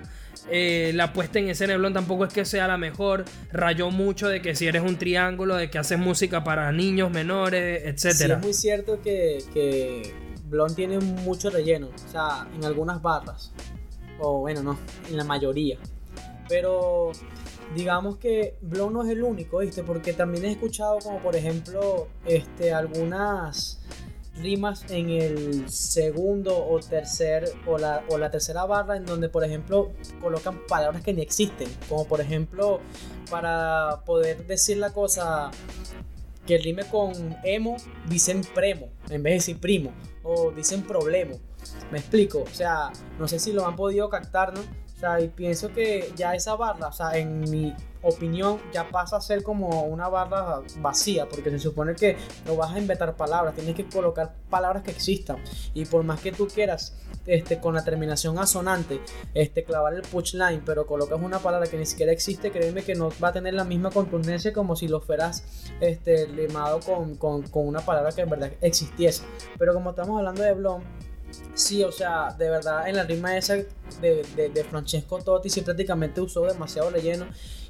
Eh, la puesta en escena de Blon tampoco es que sea la mejor. Rayó mucho de que si eres un triángulo, de que haces música para niños menores, etc. Sí, es muy cierto que, que Blon tiene mucho relleno. O sea, en algunas barras o bueno, no, en la mayoría. Pero digamos que Blow no es el único, ¿viste? Porque también he escuchado como por ejemplo este, algunas rimas en el segundo o tercer o la, o la tercera barra en donde por ejemplo colocan palabras que ni existen. Como por ejemplo para poder decir la cosa que rime con emo dicen premo en vez de decir primo o dicen problema me explico, o sea, no sé si lo han podido captar, ¿no? Sea, y pienso que ya esa barra, o sea, en mi opinión, ya pasa a ser como una barra vacía, porque se supone que no vas a inventar palabras, tienes que colocar palabras que existan. Y por más que tú quieras, este, con la terminación asonante, este, clavar el punchline, pero colocas una palabra que ni siquiera existe, créeme que no va a tener la misma contundencia como si lo fueras este, limado con, con, con una palabra que en verdad existiese. Pero como estamos hablando de Blom, Sí, o sea, de verdad, en la rima esa de, de, Francesco Totti sí prácticamente usó demasiado relleno.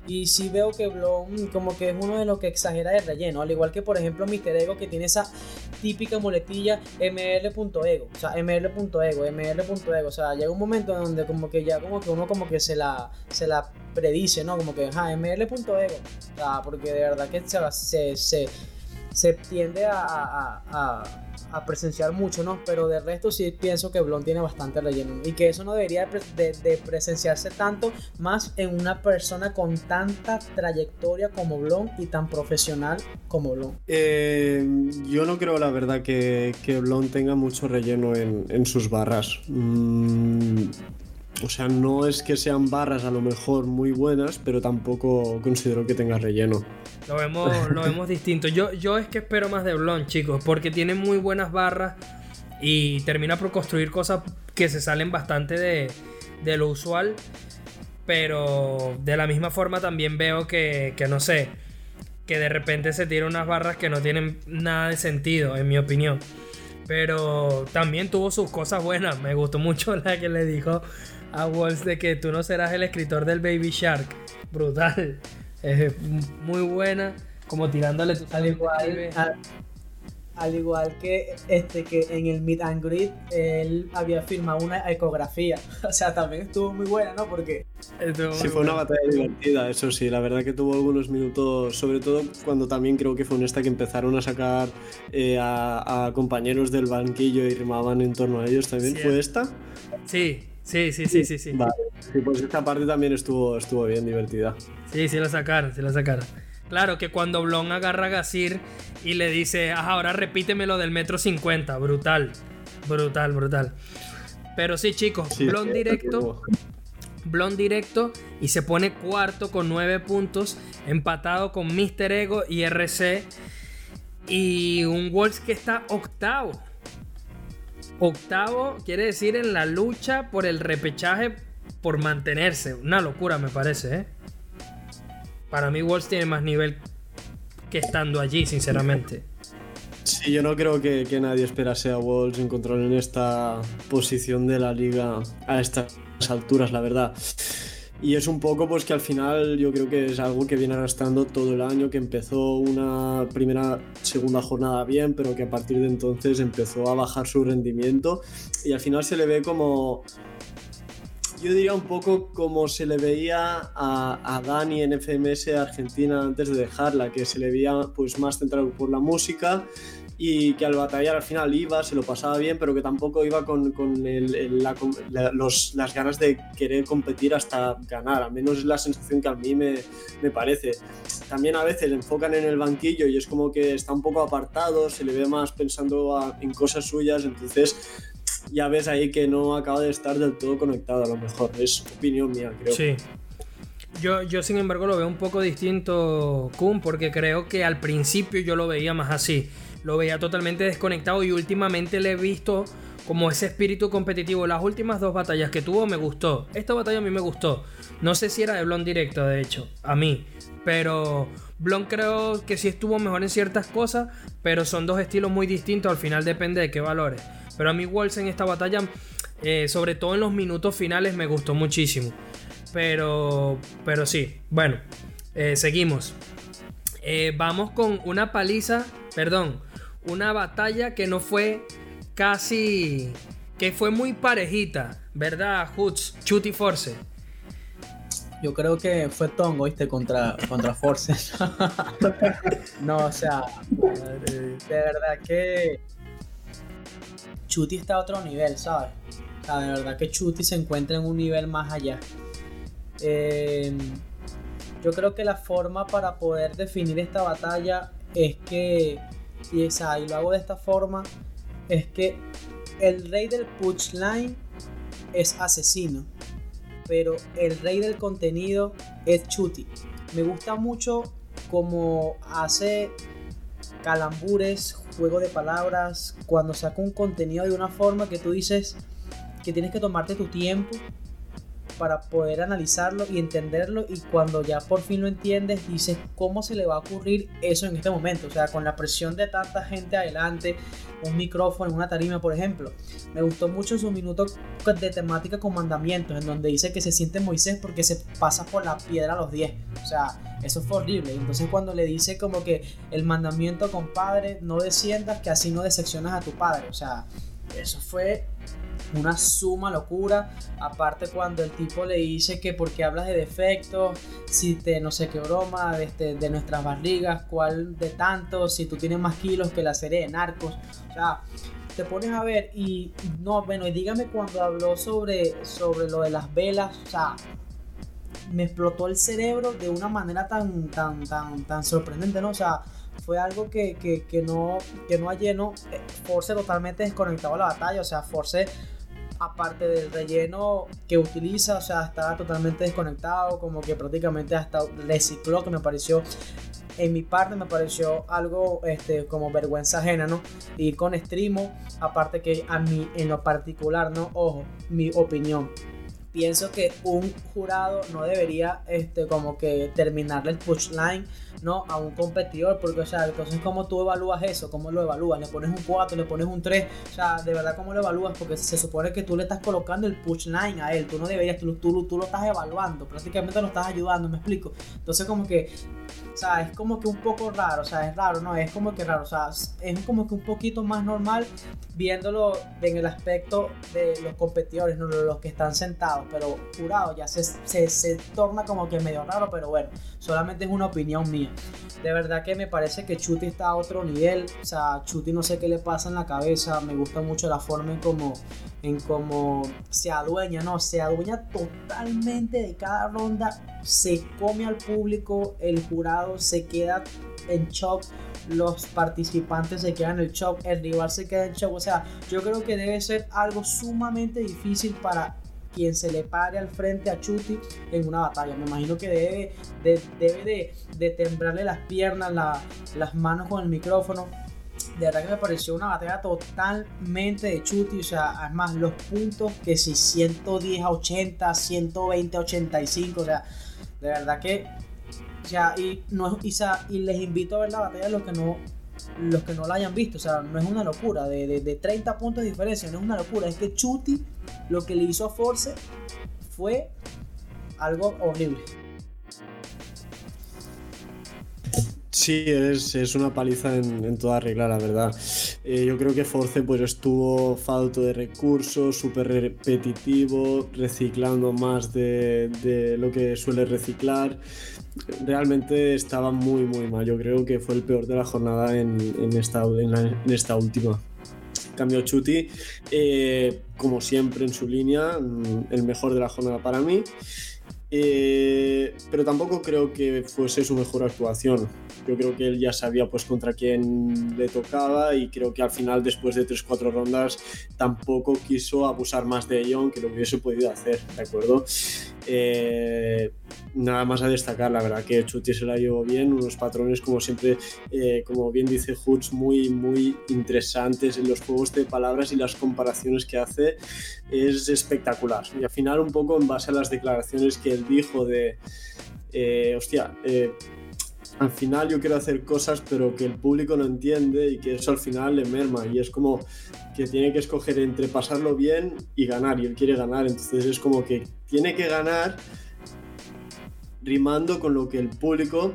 Y sí veo que Blon como que es uno de los que exagera de relleno. Al igual que por ejemplo Mr. Ego que tiene esa típica muletilla ml.ego. O sea, ml.ego, ml.ego. O sea, llega un momento donde como que ya como que uno como que se la, se la predice, ¿no? Como que, ajá, ml.ego. O sea, porque de verdad que se, se, se, tiende a a presenciar mucho, ¿no? Pero de resto sí pienso que Blon tiene bastante relleno y que eso no debería de, presenciarse tanto más en una persona con tanta trayectoria como Blon y tan profesional como Blon. Eh, yo no creo la verdad que, que Blon tenga mucho relleno en, sus barras. Mm, o sea, no es que sean barras a lo mejor muy buenas, pero tampoco considero que tenga relleno. Lo vemos, lo vemos distinto. Yo, yo es que espero más de Blon, chicos, porque tiene muy buenas barras y termina por construir cosas que se salen bastante de, lo usual. Pero de la misma forma también veo que, que no sé, que de repente se tira unas barras que no tienen nada de sentido, en mi opinión. Pero también tuvo sus cosas buenas. Me gustó mucho la que le dijo a Walls de que tú no serás el escritor del Baby Shark. Brutal. Es muy buena. Como tirándole tu al igual, al igual que este que en el Meet and Greet él había firmado una ecografía. O sea, también estuvo muy buena, ¿no? Porque sí, fue una batalla divertida, eso sí. La verdad que tuvo algunos minutos, sobre todo cuando también creo que fue en esta que empezaron a sacar eh, a, compañeros del banquillo y rimaban en torno a ellos. ¿También fue esta? Sí, sí, sí, sí, sí. sí. Vale. Sí, pues esta parte también estuvo, estuvo bien divertida. Sí, sí la sacaron, sí la sacaron. Claro, que cuando Blon agarra a Gasir y le dice, ah, ahora repíteme lo del metro 50. Brutal. Brutal, brutal. Pero sí, chicos, Blon directo. Blon directo y se pone cuarto con 9 puntos, empatado con Mr. Ego y RC. Y un Wolves que está octavo. Octavo quiere decir en la lucha por el repechaje por mantenerse. Una locura me parece, ¿eh? Para mí Wolves tiene más nivel que estando allí, sinceramente. Sí, yo no creo que, nadie esperase a Wolves en control en esta posición de la liga a estas alturas, la verdad. Y es un poco pues que al final yo creo que es algo que viene arrastrando todo el año, que empezó una primera, segunda jornada bien, pero que a partir de entonces empezó a bajar su rendimiento. Y al final se le ve como yo diría un poco como se le veía a, Dani en FMS Argentina antes de dejarla, que se le veía pues más centrado por la música y que al batallar al final iba, se lo pasaba bien, pero que tampoco iba con, las ganas de querer competir hasta ganar, al menos es la sensación que a mí me, me parece. También a veces enfocan en el banquillo y es como que está un poco apartado, se le ve más pensando en cosas suyas, entonces ya ves ahí que no acaba de estar del todo conectado a lo mejor. Es opinión mía, creo. Sí. Yo, yo sin embargo lo veo un poco distinto, Kun, porque creo que al principio yo lo veía más así. Lo veía totalmente desconectado y últimamente le he visto como ese espíritu competitivo. Las últimas dos batallas que tuvo me gustó. Esta batalla a mí me gustó. No sé si era de Blon directo, de hecho, a mí. Pero Blon creo que sí estuvo mejor en ciertas cosas, pero son dos estilos muy distintos. Al final depende de qué valores. Pero a mí Walls en esta batalla, eh, sobre todo en los minutos finales, me gustó muchísimo. Pero, pero sí, bueno, eh, seguimos. Eh, vamos con una paliza, perdón, una batalla que no fue casi, que fue muy parejita, ¿verdad, Hoots? Chuti Force. Yo creo que fue Tongo, ¿viste? Contra, contra Force. no, o sea, de verdad que Chuti está a otro nivel, ¿sabes? O sea, de verdad que Chuti se encuentra en un nivel más allá. Em, yo creo que la forma para poder definir esta batalla es que, y, esa, y lo hago de esta forma, es que el rey del punchline es asesino, pero el rey del contenido es Chuti. Me gusta mucho como hace calambures, juego de palabras, cuando saca un contenido de una forma que tú dices que tienes que tomarte tu tiempo para poder analizarlo y entenderlo y cuando ya por fin lo entiendes dices cómo se le va a ocurrir eso en este momento, o sea, con la presión de tanta gente adelante, un micrófono, una tarima, por ejemplo. Me gustó mucho su minuto de temática con mandamientos, en donde dice que se siente Moisés porque se pasa por la piedra a los 10. O sea, eso fue horrible. Entonces cuando le dice como que el mandamiento, compadre, no desciendas, que así no decepcionas a tu padre. O sea, eso fue una suma locura. Aparte cuando el tipo le dice que porque hablas de defectos, si te no sé qué broma, de, este, de nuestras barrigas, cuál de tantos, si tú tienes más kilos que la serie de narcos. O sea, te pones a ver y no, bueno, y dígame cuando habló sobre, sobre lo de las velas, o sea, me explotó el cerebro de una manera tan, tan, tan, tan sorprendente, ¿no? O sea, fue algo que, que, no, que no lleno eh, Force totalmente desconectado a la batalla, o sea, Force aparte del relleno que utiliza, o sea, estaba totalmente desconectado, como que prácticamente hasta recicló, que me pareció, en mi parte me pareció algo este, como vergüenza ajena, ¿no? Ir con Streamo, aparte que a mí en lo particular, ¿no? Ojo, mi opinión. pienso que un jurado no debería este como que terminarle el push line no a un competidor porque o sea entonces cómo tú evalúas eso cómo lo evalúas. Le pones un 4 le pones un 3 o sea de verdad cómo lo evalúas porque se supone que tú le estás colocando el push line a él tú no deberías tú, tú, tú lo estás evaluando prácticamente lo estás ayudando me explico entonces como que o sea, es como que un poco raro, o sea, es raro, ¿no? Es como que raro, o sea, es como que un poquito más normal viéndolo en el aspecto de los competidores, no los que están sentados, pero jurado ya se, se, se torna como que medio raro, pero bueno, solamente es una opinión mía. De verdad que me parece que Chuti está a otro nivel, o sea, Chuti no sé qué le pasa en la cabeza, me gusta mucho la forma en cómo en cómo se adueña, no, se adueña totalmente de cada ronda, se come al público, el jurado se queda en shock, los participantes se quedan en el shock, el rival se queda en shock, o sea, yo creo que debe ser algo sumamente difícil para quien se le pare al frente a Chuti en una batalla. Me imagino que debe de, debe de, temblarle las piernas, las manos con el micrófono de verdad que me pareció una batalla totalmente de chuti. O sea, además los puntos que si 110 a 80, 120 a 85. O sea, de verdad que. O sea, y, no, y, y les invito a ver la batalla los que no los que no la hayan visto, o sea, no es una locura, de, de, de 30 puntos de diferencia, no es una locura, es que Chuti lo que le hizo a Force fue algo horrible. Sí, es, es, una paliza en, toda regla, la verdad. Eh, yo creo que Force pues estuvo falto de recursos, súper repetitivo, reciclando más de, lo que suele reciclar. Realmente estaba muy, muy mal. Yo creo que fue el peor de la jornada en, esta, en, en última. Cambio Chuti, eh, como siempre en su línea, mm, el mejor de la jornada para mí. Eh, pero tampoco creo que fuese su mejor actuación. Yo creo que él ya sabía pues contra quién le tocaba y creo que al final después de 3-4 rondas tampoco quiso abusar más de ello aunque lo hubiese podido hacer, ¿de acuerdo? Eh, nada más a destacar, la verdad que Chuti se la llevó bien, unos patrones como siempre, eh, como bien dice Hutz, muy, muy interesantes en los juegos de palabras y las comparaciones que hace es espectacular. Y al final un poco en base a las declaraciones que él dijo de, eh, hostia, eh, al final yo quiero hacer cosas pero que el público no entiende y que eso al final le merma. Y es como que tiene que escoger entre pasarlo bien y ganar y él quiere ganar. Entonces es como que tiene que ganar rimando con lo que el público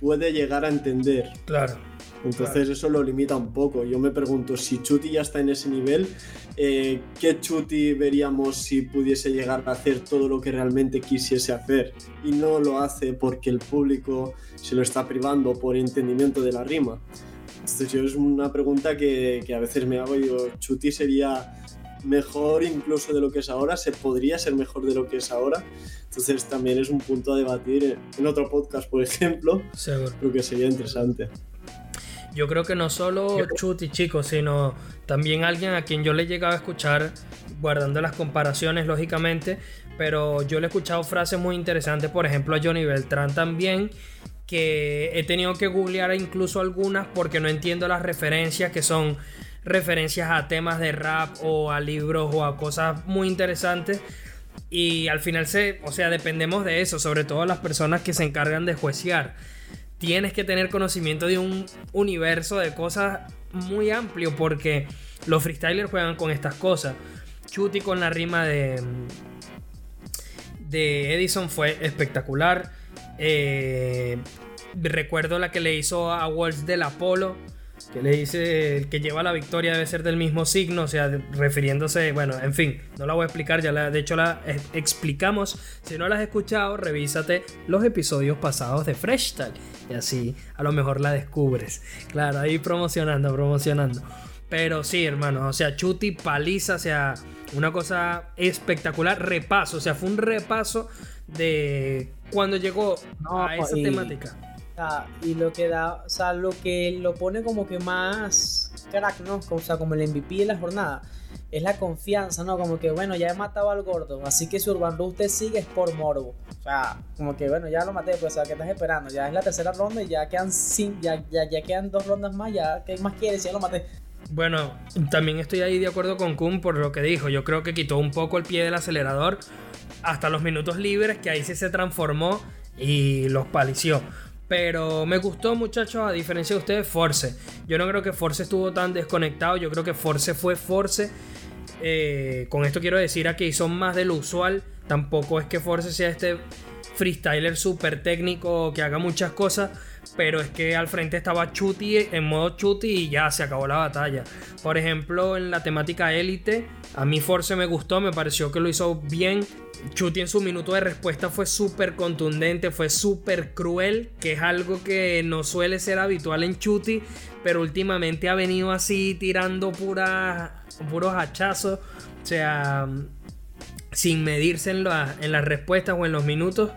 puede llegar a entender. Claro entonces claro. eso lo limita un poco. Yo me pregunto si Chuti ya está en ese nivel, eh, ¿qué Chuti veríamos si pudiese llegar a hacer todo lo que realmente quisiese hacer? Y no lo hace porque el público se lo está privando por entendimiento de la rima. Entonces yo es una pregunta que, que a veces me hago y digo, Chuti sería mejor incluso de lo que es ahora, se podría ser mejor de lo que es ahora. Entonces también es un punto a debatir en otro podcast, por ejemplo. Seguro. Creo que sería interesante. Yo creo que no solo Chuti, chicos, sino también alguien a quien yo le he llegado a escuchar, guardando las comparaciones, lógicamente, pero yo le he escuchado frases muy interesantes, por ejemplo, a Johnny Beltrán también, que he tenido que googlear incluso algunas porque no entiendo las referencias, que son referencias a temas de rap o a libros o a cosas muy interesantes. Y al final se, o sea, dependemos de eso, sobre todo las personas que se encargan de juiciar tienes que tener conocimiento de un universo de cosas muy amplio porque los freestylers juegan con estas cosas. Chuti con la rima de, de Edison fue espectacular. Eh, recuerdo la que le hizo a Walsh del Apolo. Que le dice el que lleva la victoria debe ser del mismo signo, o sea, refiriéndose, bueno, en fin, no la voy a explicar, ya la, de hecho la explicamos. Si no la has escuchado, revísate los episodios pasados de Fresh Style y así a lo mejor la descubres. Claro, ahí promocionando, promocionando. Pero sí, hermano, o sea, Chuti paliza, o sea, una cosa espectacular, repaso, o sea, fue un repaso de cuando llegó no, a esa y, temática. Y lo que da, o sea, lo que lo pone como que más crack, ¿no? O sea, como el MVP de la jornada es la confianza, ¿no? Como que, bueno, ya he matado al gordo, así que si Urban usted sigue es por morbo. O sea, como que, bueno, ya lo maté, pues, o sea, ¿qué estás esperando? Ya es la tercera ronda y ya quedan, sin, ya, ya, ya quedan dos rondas más, ya, ¿qué más quieres? Ya lo maté. Bueno, también estoy ahí de acuerdo con Kun por lo que dijo. Yo creo que quitó un poco el pie del acelerador hasta los minutos libres, que ahí sí se transformó y los palició. Pero me gustó, muchachos, a diferencia de ustedes, Force. Yo no creo que Force estuvo tan desconectado. Yo creo que Force fue Force. Eh, con esto quiero decir a que hizo más de lo usual. Tampoco es que Force sea este freestyler súper técnico que haga muchas cosas. Pero es que al frente estaba Chuti en modo Chuti y ya se acabó la batalla. Por ejemplo, en la temática élite, a mí Force me gustó, me pareció que lo hizo bien. Chuti en su minuto de respuesta fue súper contundente, fue súper cruel, que es algo que no suele ser habitual en Chuti, pero últimamente ha venido así tirando pura, puros hachazos, o sea, sin medirse en, en las respuestas o en los minutos.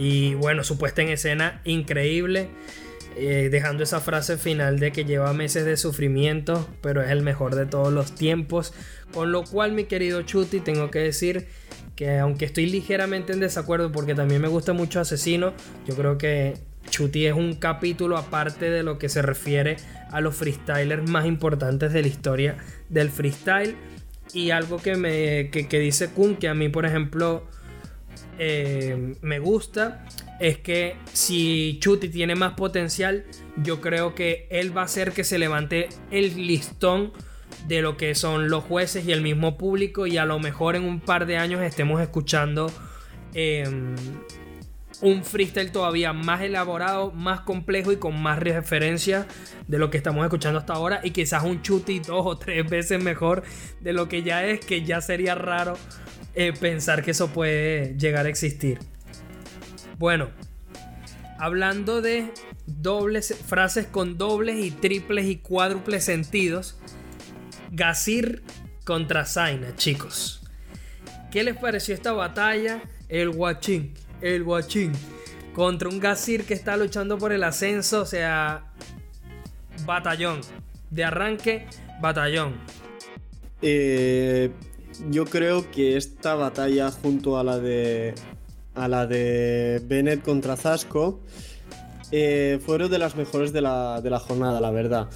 Y bueno, su puesta en escena increíble. Eh, dejando esa frase final de que lleva meses de sufrimiento, pero es el mejor de todos los tiempos. Con lo cual, mi querido Chuti, tengo que decir que aunque estoy ligeramente en desacuerdo porque también me gusta mucho Asesino, yo creo que Chuti es un capítulo aparte de lo que se refiere a los freestylers más importantes de la historia del freestyle. Y algo que, me, que, dice Kun, que a mí, por ejemplo, eh, me gusta, es que si Chuti tiene más potencial, yo creo que él va a hacer que se levante el listón de lo que son los jueces y el mismo público y a lo mejor en un par de años estemos escuchando em, un freestyle todavía más elaborado, más complejo y con más referencia de lo que estamos escuchando hasta ahora y quizás un chuti dos o tres veces mejor de lo que ya es, que ya sería raro eh, pensar que eso puede llegar a existir. Bueno, hablando de dobles frases con dobles y triples y cuádruples sentidos, Gazir contra Zaina, chicos. ¿Qué les pareció esta batalla? El guachín, el guachín. Contra un Gazir que está luchando por el ascenso, o sea, batallón. De arranque, batallón. Eh, yo creo que esta batalla junto a la de a la de Bennett contra Zasco eh, fueron de las mejores de la, de la jornada, la verdad.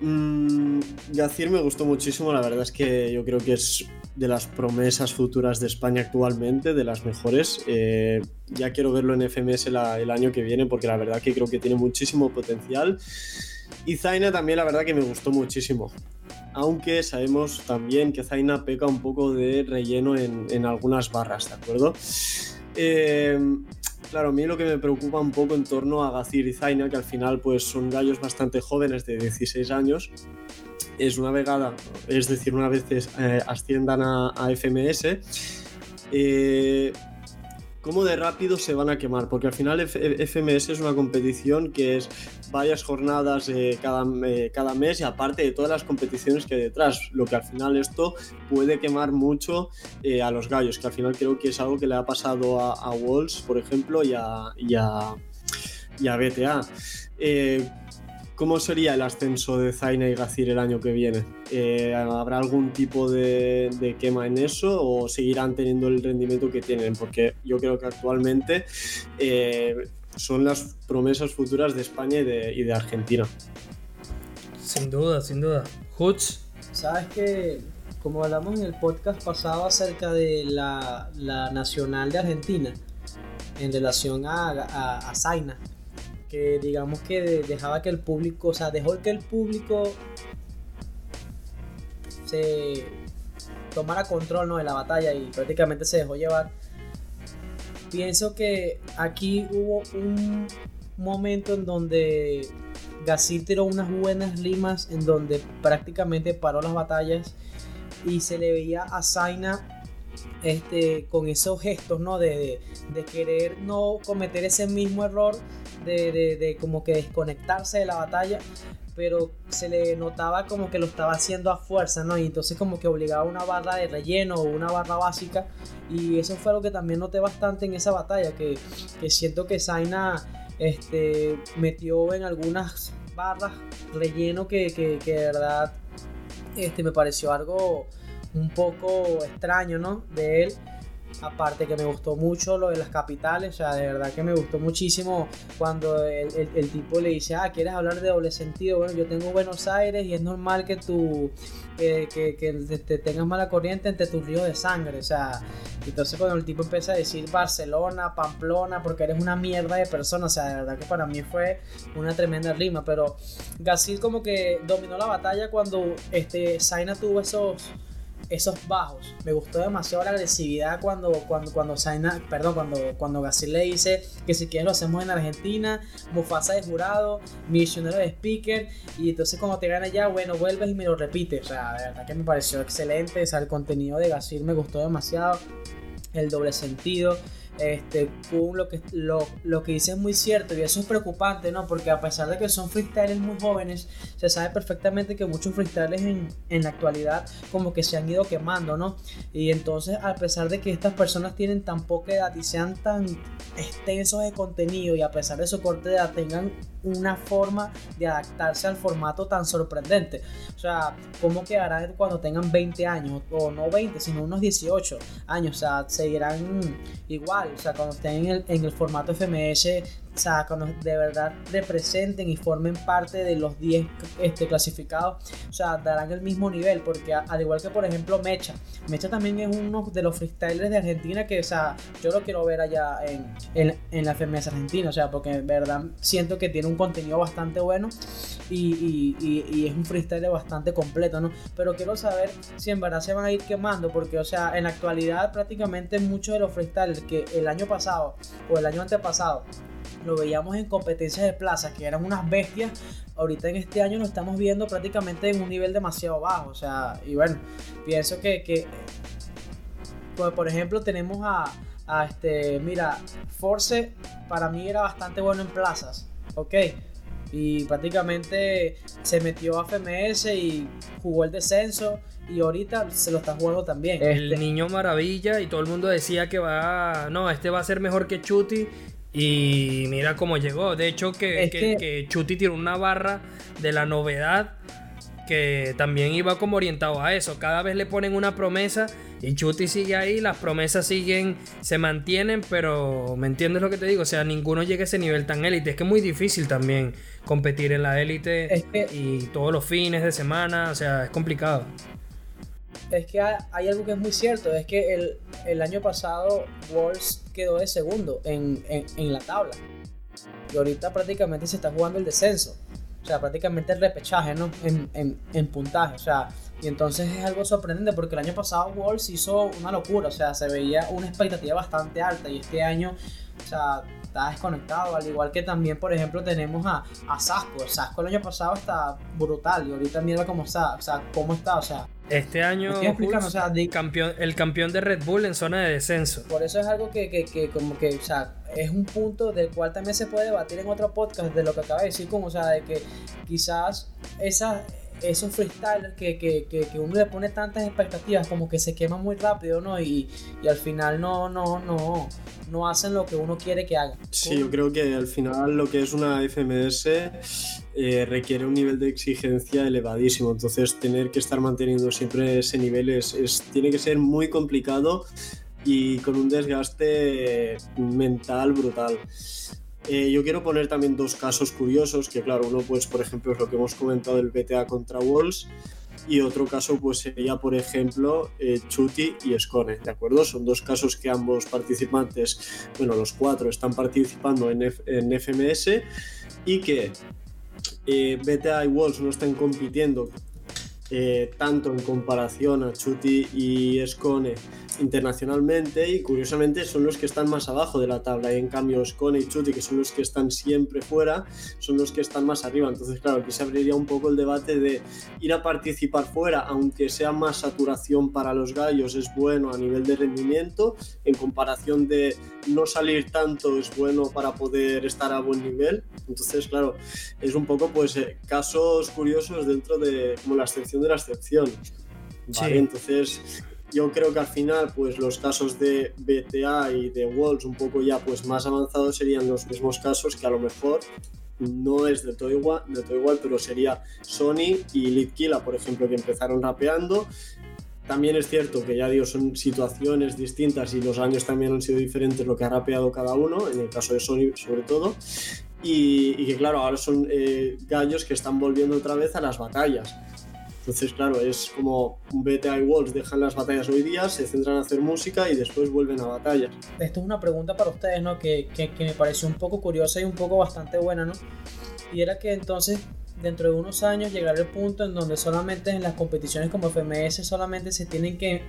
Mm, Gacir me gustó muchísimo, la verdad es que yo creo que es de las promesas futuras de España actualmente, de las mejores. Eh, ya quiero verlo en FMS el año que viene porque la verdad que creo que tiene muchísimo potencial. Y Zaina también la verdad que me gustó muchísimo. Aunque sabemos también que Zaina peca un poco de relleno en, en algunas barras, ¿de acuerdo? Eh, Claro, a mí lo que me preocupa un poco en torno a Gazir y Zaina, que al final pues son gallos bastante jóvenes de 16 años, es una vegada, es decir, una vez eh, asciendan a, FMS, eh, cómo de rápido se van a quemar, porque al final FMS es una competición que es varias jornadas eh, cada, eh, cada mes y aparte de todas las competiciones que hay detrás, lo que al final esto puede quemar mucho eh, a los gallos, que al final creo que es algo que le ha pasado a, a Walls, por ejemplo, y a, y a, y a BTA. ¿Cómo sería el ascenso de Zaina y Gacir el año que viene? Eh, ¿Habrá algún tipo de, quema en eso o seguirán teniendo el rendimiento que tienen? Porque yo creo que actualmente eh, son las promesas futuras de España y de, Argentina. Sin duda, sin duda. Hutz. Sabes que, como hablamos en el podcast pasado acerca de la, nacional de Argentina, en relación a, a, a Zaina que digamos que dejaba que el público, o sea, dejó que el público se tomara control ¿no? de la batalla y prácticamente se dejó llevar. Pienso que aquí hubo un momento en donde Gassi tiró unas buenas limas en donde prácticamente paró las batallas y se le veía a Zaina este, con esos gestos, ¿no? De, de, querer no cometer ese mismo error, de, de, como que desconectarse de la batalla, pero se le notaba como que lo estaba haciendo a fuerza, ¿no? Y entonces como que obligaba una barra de relleno o una barra básica, y eso fue lo que también noté bastante en esa batalla, que, que siento que Zaina este, metió en algunas barras relleno que, que, que de verdad este, me pareció algo un poco extraño, ¿no? De él. Aparte que me gustó mucho lo de las capitales, o sea, de verdad que me gustó muchísimo cuando el, tipo le dice, ah, ¿quieres hablar de doble sentido? Bueno, yo tengo Buenos Aires y es normal que tú, que, que, te tengas mala corriente entre tus ríos de sangre, o sea, entonces cuando el tipo empieza a decir Barcelona, Pamplona, porque eres una mierda de persona, o sea, de verdad que para mí fue una tremenda rima, pero Gasil como que dominó la batalla cuando este, Zaina tuvo esos esos bajos. Me gustó demasiado la agresividad cuando, cuando, cuando Saina, perdón, cuando, cuando Gassil le dice que si quieres lo hacemos en Argentina, Mufasa de jurado, misionero de speaker, y entonces cuando te gana ya, bueno, vuelves y me lo repites. O sea, de verdad que me pareció excelente. O sea, el contenido de Gassil me gustó demasiado. El doble sentido este, lo que, lo, lo, que dice es muy cierto y eso es preocupante, ¿no? Porque a pesar de que son freestylers muy jóvenes, se sabe perfectamente que muchos freestylers en, en la actualidad como que se han ido quemando, ¿no? Y entonces, a pesar de que estas personas tienen tan poca edad y sean tan extensos de contenido y a pesar de su corta edad tengan una forma de adaptarse al formato tan sorprendente. O sea, ¿cómo quedarán cuando tengan 20 años? O no 20, sino unos 18 años. O sea, seguirán igual. O sea, cuando estén en el, en el formato FMS o sea, cuando de verdad representen y formen parte de los 10 este, clasificados, o sea, darán el mismo nivel, porque al igual que por ejemplo Mecha, Mecha también es uno de los freestylers de Argentina que, o sea, yo lo quiero ver allá en, en, en la FMS Argentina, o sea, porque de verdad siento que tiene un contenido bastante bueno y, y, y, es un freestyler bastante completo, ¿no? Pero quiero saber si en verdad se van a ir quemando, porque, o sea, en la actualidad prácticamente muchos de los freestylers que el año pasado o el año antepasado lo veíamos en competencias de plaza, que eran unas bestias. Ahorita en este año lo estamos viendo prácticamente en un nivel demasiado bajo. O sea, y bueno, pienso que, que pues, por ejemplo, tenemos a, a este, mira, Force para mí era bastante bueno en plazas, ¿ok? Y prácticamente se metió a FMS y jugó el descenso y ahorita se lo está jugando también. El este niño maravilla y todo el mundo decía que va, no, este va a ser mejor que Chuti y mira cómo llegó. De hecho, que, que, Chuti tiró una barra de la novedad que también iba como orientado a eso. Cada vez le ponen una promesa y Chuti sigue ahí, las promesas siguen, se mantienen, pero ¿me entiendes lo que te digo? O sea, ninguno llega a ese nivel tan élite. Es que es muy difícil también competir en la élite y todos los fines de semana, o sea, es complicado es que hay, algo que es muy cierto, es que el, el año pasado Wolves quedó de segundo en, en, la tabla. Y ahorita prácticamente se está jugando el descenso. O sea, prácticamente el repechaje, ¿no? En, en, en, puntaje. O sea, y entonces es algo sorprendente porque el año pasado Wolves hizo una locura. O sea, se veía una expectativa bastante alta. Y este año, o sea, está desconectado. Al igual que también, por ejemplo, tenemos a, a Sasco. Sasco el año pasado está brutal. Y ahorita mira cómo está. O sea, cómo está. O sea, este año campeón, el campeón de Red Bull en zona de descenso. Por eso es algo que, que, que, como que, o sea, es un punto del cual también se puede debatir en otro podcast de lo que acaba de decir, como, o sea, de que quizás esa, esos freestylers que, que, que, uno le pone tantas expectativas como que se queman muy rápido, ¿no? Y, y al final no, no, no, no hacen lo que uno quiere que hagan. Sí, yo creo que al final lo que es una FMS eh, requiere un nivel de exigencia elevadísimo, entonces tener que estar manteniendo siempre ese nivel es, es tiene que ser muy complicado y con un desgaste mental brutal. Eh, yo quiero poner también dos casos curiosos, que claro, uno pues por ejemplo es lo que hemos comentado el BTA contra Wolves y otro caso pues sería por ejemplo eh, Chuti y Scone, ¿de acuerdo? Son dos casos que ambos participantes, bueno los cuatro están participando en, en FMS y que eh, BTA y Wolves no están compitiendo eh, tanto en comparación a Chuti y Scone internacionalmente y curiosamente son los que están más abajo de la tabla y en cambio Scone y Chuti que son los que están siempre fuera son los que están más arriba. Entonces claro aquí se abriría un poco el debate de ir a participar fuera aunque sea más saturación para los gallos es bueno a nivel de rendimiento en comparación de no salir tanto es bueno para poder estar a buen nivel. Entonces claro es un poco pues eh, casos curiosos dentro de como la excepción de la excepción ¿vale? entonces yo creo que al final, pues los casos de BTA y de Wolves un poco ya pues más avanzados serían los mismos casos que a lo mejor no es de todo igual, de todo igual pero sería Sony y Litkila, por ejemplo, que empezaron rapeando también es cierto que ya digo, son situaciones distintas y los años también han sido diferentes lo que ha rapeado cada uno, en el caso de Sony sobre todo. Y, que claro, ahora son eh, gallos que están volviendo otra vez a las batallas. Entonces, claro, es como BTA y Wolves dejan las batallas hoy día, se centran en hacer música y después vuelven a batallas. Esto es una pregunta para ustedes, ¿no? Que, que, que me pareció un poco curiosa y un poco bastante buena, ¿no? Y era que entonces dentro de unos años llegará el punto en donde solamente en las competiciones como FMS solamente se tienen que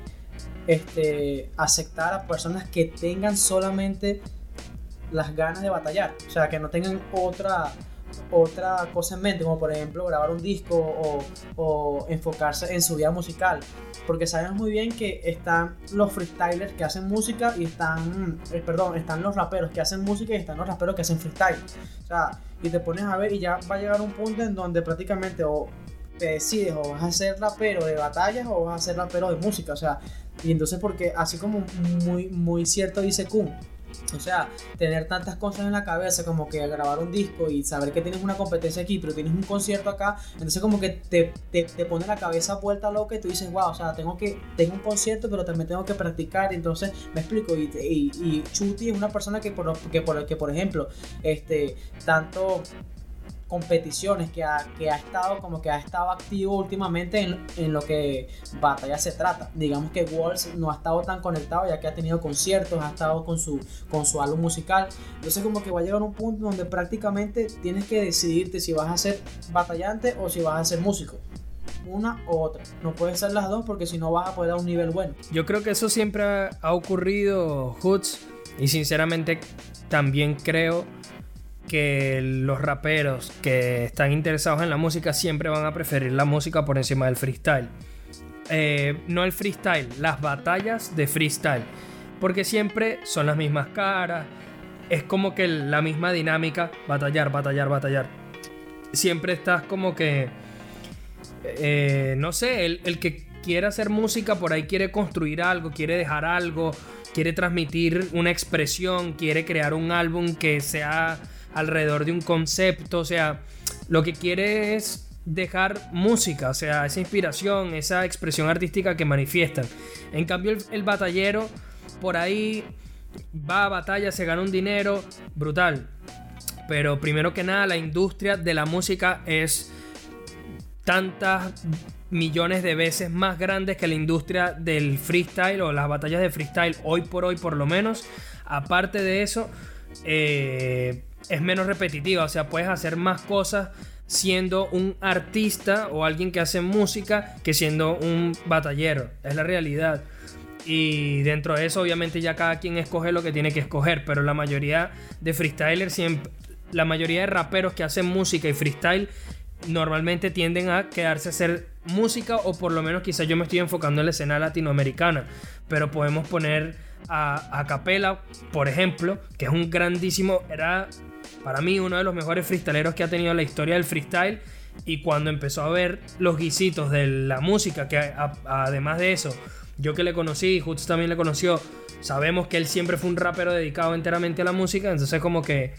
este, aceptar a personas que tengan solamente las ganas de batallar, o sea, que no tengan otra otra cosa en mente, como por ejemplo grabar un disco o, o, enfocarse en su vida musical. Porque sabemos muy bien que están los freestylers que hacen música y están, eh, perdón, están los raperos que hacen música y están los raperos que hacen freestyle. O sea, y te pones a ver y ya va a llegar un punto en donde prácticamente o te decides o vas a ser rapero de batallas o vas a ser rapero de música. O sea, y entonces porque así como muy, muy cierto dice Kun o sea, tener tantas cosas en la cabeza como que grabar un disco y saber que tienes una competencia aquí, pero tienes un concierto acá, entonces como que te, te, te pone la cabeza vuelta loca y tú dices, wow, o sea, tengo que, tengo un concierto, pero también tengo que practicar, entonces me explico, y, y, y Chuti es una persona que por, que por, que por ejemplo, este, tanto competiciones que ha, que ha estado como que ha estado activo últimamente en, en, lo que batalla se trata. Digamos que Walls no ha estado tan conectado ya que ha tenido conciertos, ha estado con su, con su álbum musical. Entonces como que va a llegar un punto donde prácticamente tienes que decidirte si vas a ser batallante o si vas a ser músico una u otra. No puedes ser las dos porque si no vas a poder a un nivel bueno. Yo creo que eso siempre ha ocurrido, Hoods, y sinceramente también creo que los raperos que están interesados en la música siempre van a preferir la música por encima del freestyle. Eh, no el freestyle, las batallas de freestyle. Porque siempre son las mismas caras. Es como que la misma dinámica. Batallar, batallar, batallar. Siempre estás como que... Eh, no sé, el, el que quiere hacer música por ahí quiere construir algo, quiere dejar algo, quiere transmitir una expresión, quiere crear un álbum que sea alrededor de un concepto, o sea, lo que quiere es dejar música, o sea, esa inspiración, esa expresión artística que manifiestan. En cambio, el, batallero por ahí va a batalla, se gana un dinero brutal. Pero primero que nada, la industria de la música es tantas millones de veces más grande que la industria del freestyle o las batallas de freestyle hoy por hoy por lo menos. Aparte de eso, eh, es menos repetitiva, o sea, puedes hacer más cosas siendo un artista o alguien que hace música que siendo un batallero, es la realidad. Y dentro de eso obviamente ya cada quien escoge lo que tiene que escoger, pero la mayoría de freestylers la mayoría de raperos que hacen música y freestyle normalmente tienden a quedarse a hacer música o por lo menos quizás yo me estoy enfocando en la escena latinoamericana, pero podemos poner a, a Capela, por ejemplo, que es un grandísimo, era para mí uno de los mejores freestyleros que ha tenido la historia del freestyle. Y cuando empezó a ver los guisitos de la música, que además de eso, yo que le conocí, Hoots también le conoció, sabemos que él siempre fue un rapero dedicado enteramente a la música, entonces como que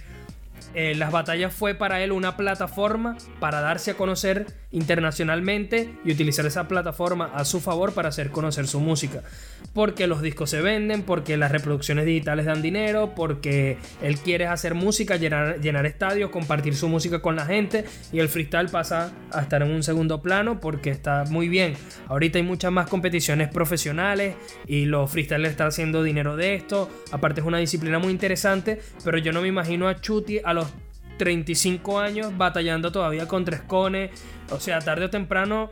eh, las batallas fue para él una plataforma para darse a conocer internacionalmente y utilizar esa plataforma a su favor para hacer conocer su música. Porque los discos se venden, porque las reproducciones digitales dan dinero, porque él quiere hacer música, llenar, estadios, compartir su música con la gente y el freestyle pasa a estar en un segundo plano porque está muy bien. Ahorita hay muchas más competiciones profesionales y los freestylers están haciendo dinero de esto. Aparte es una disciplina muy interesante, pero yo no me imagino a Chuti a los 35 años batallando todavía con tres cones. O sea, tarde o temprano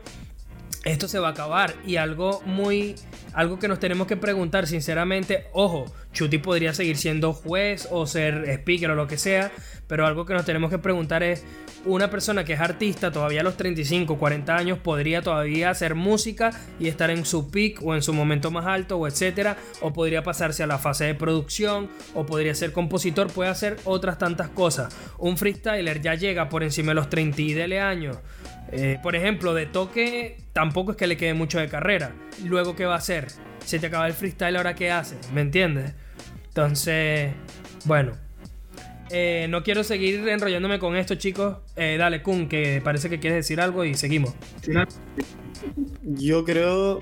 esto se va a acabar. Y algo muy. Algo que nos tenemos que preguntar, sinceramente. Ojo, Chuti podría seguir siendo juez o ser speaker o lo que sea. Pero algo que nos tenemos que preguntar es, una persona que es artista todavía a los 35, 40 años podría todavía hacer música y estar en su peak o en su momento más alto o etcétera, o podría pasarse a la fase de producción o podría ser compositor, puede hacer otras tantas cosas. Un freestyler ya llega por encima de los 30 y dele años. Eh, por ejemplo, de toque tampoco es que le quede mucho de carrera. Luego, ¿qué va a hacer? Se te acaba el freestyle, ahora qué hace, ¿me entiendes? Entonces, bueno, eh, no quiero seguir enrollándome con esto, chicos. Eh, dale, Kun, que parece que quieres decir algo y seguimos. Yo creo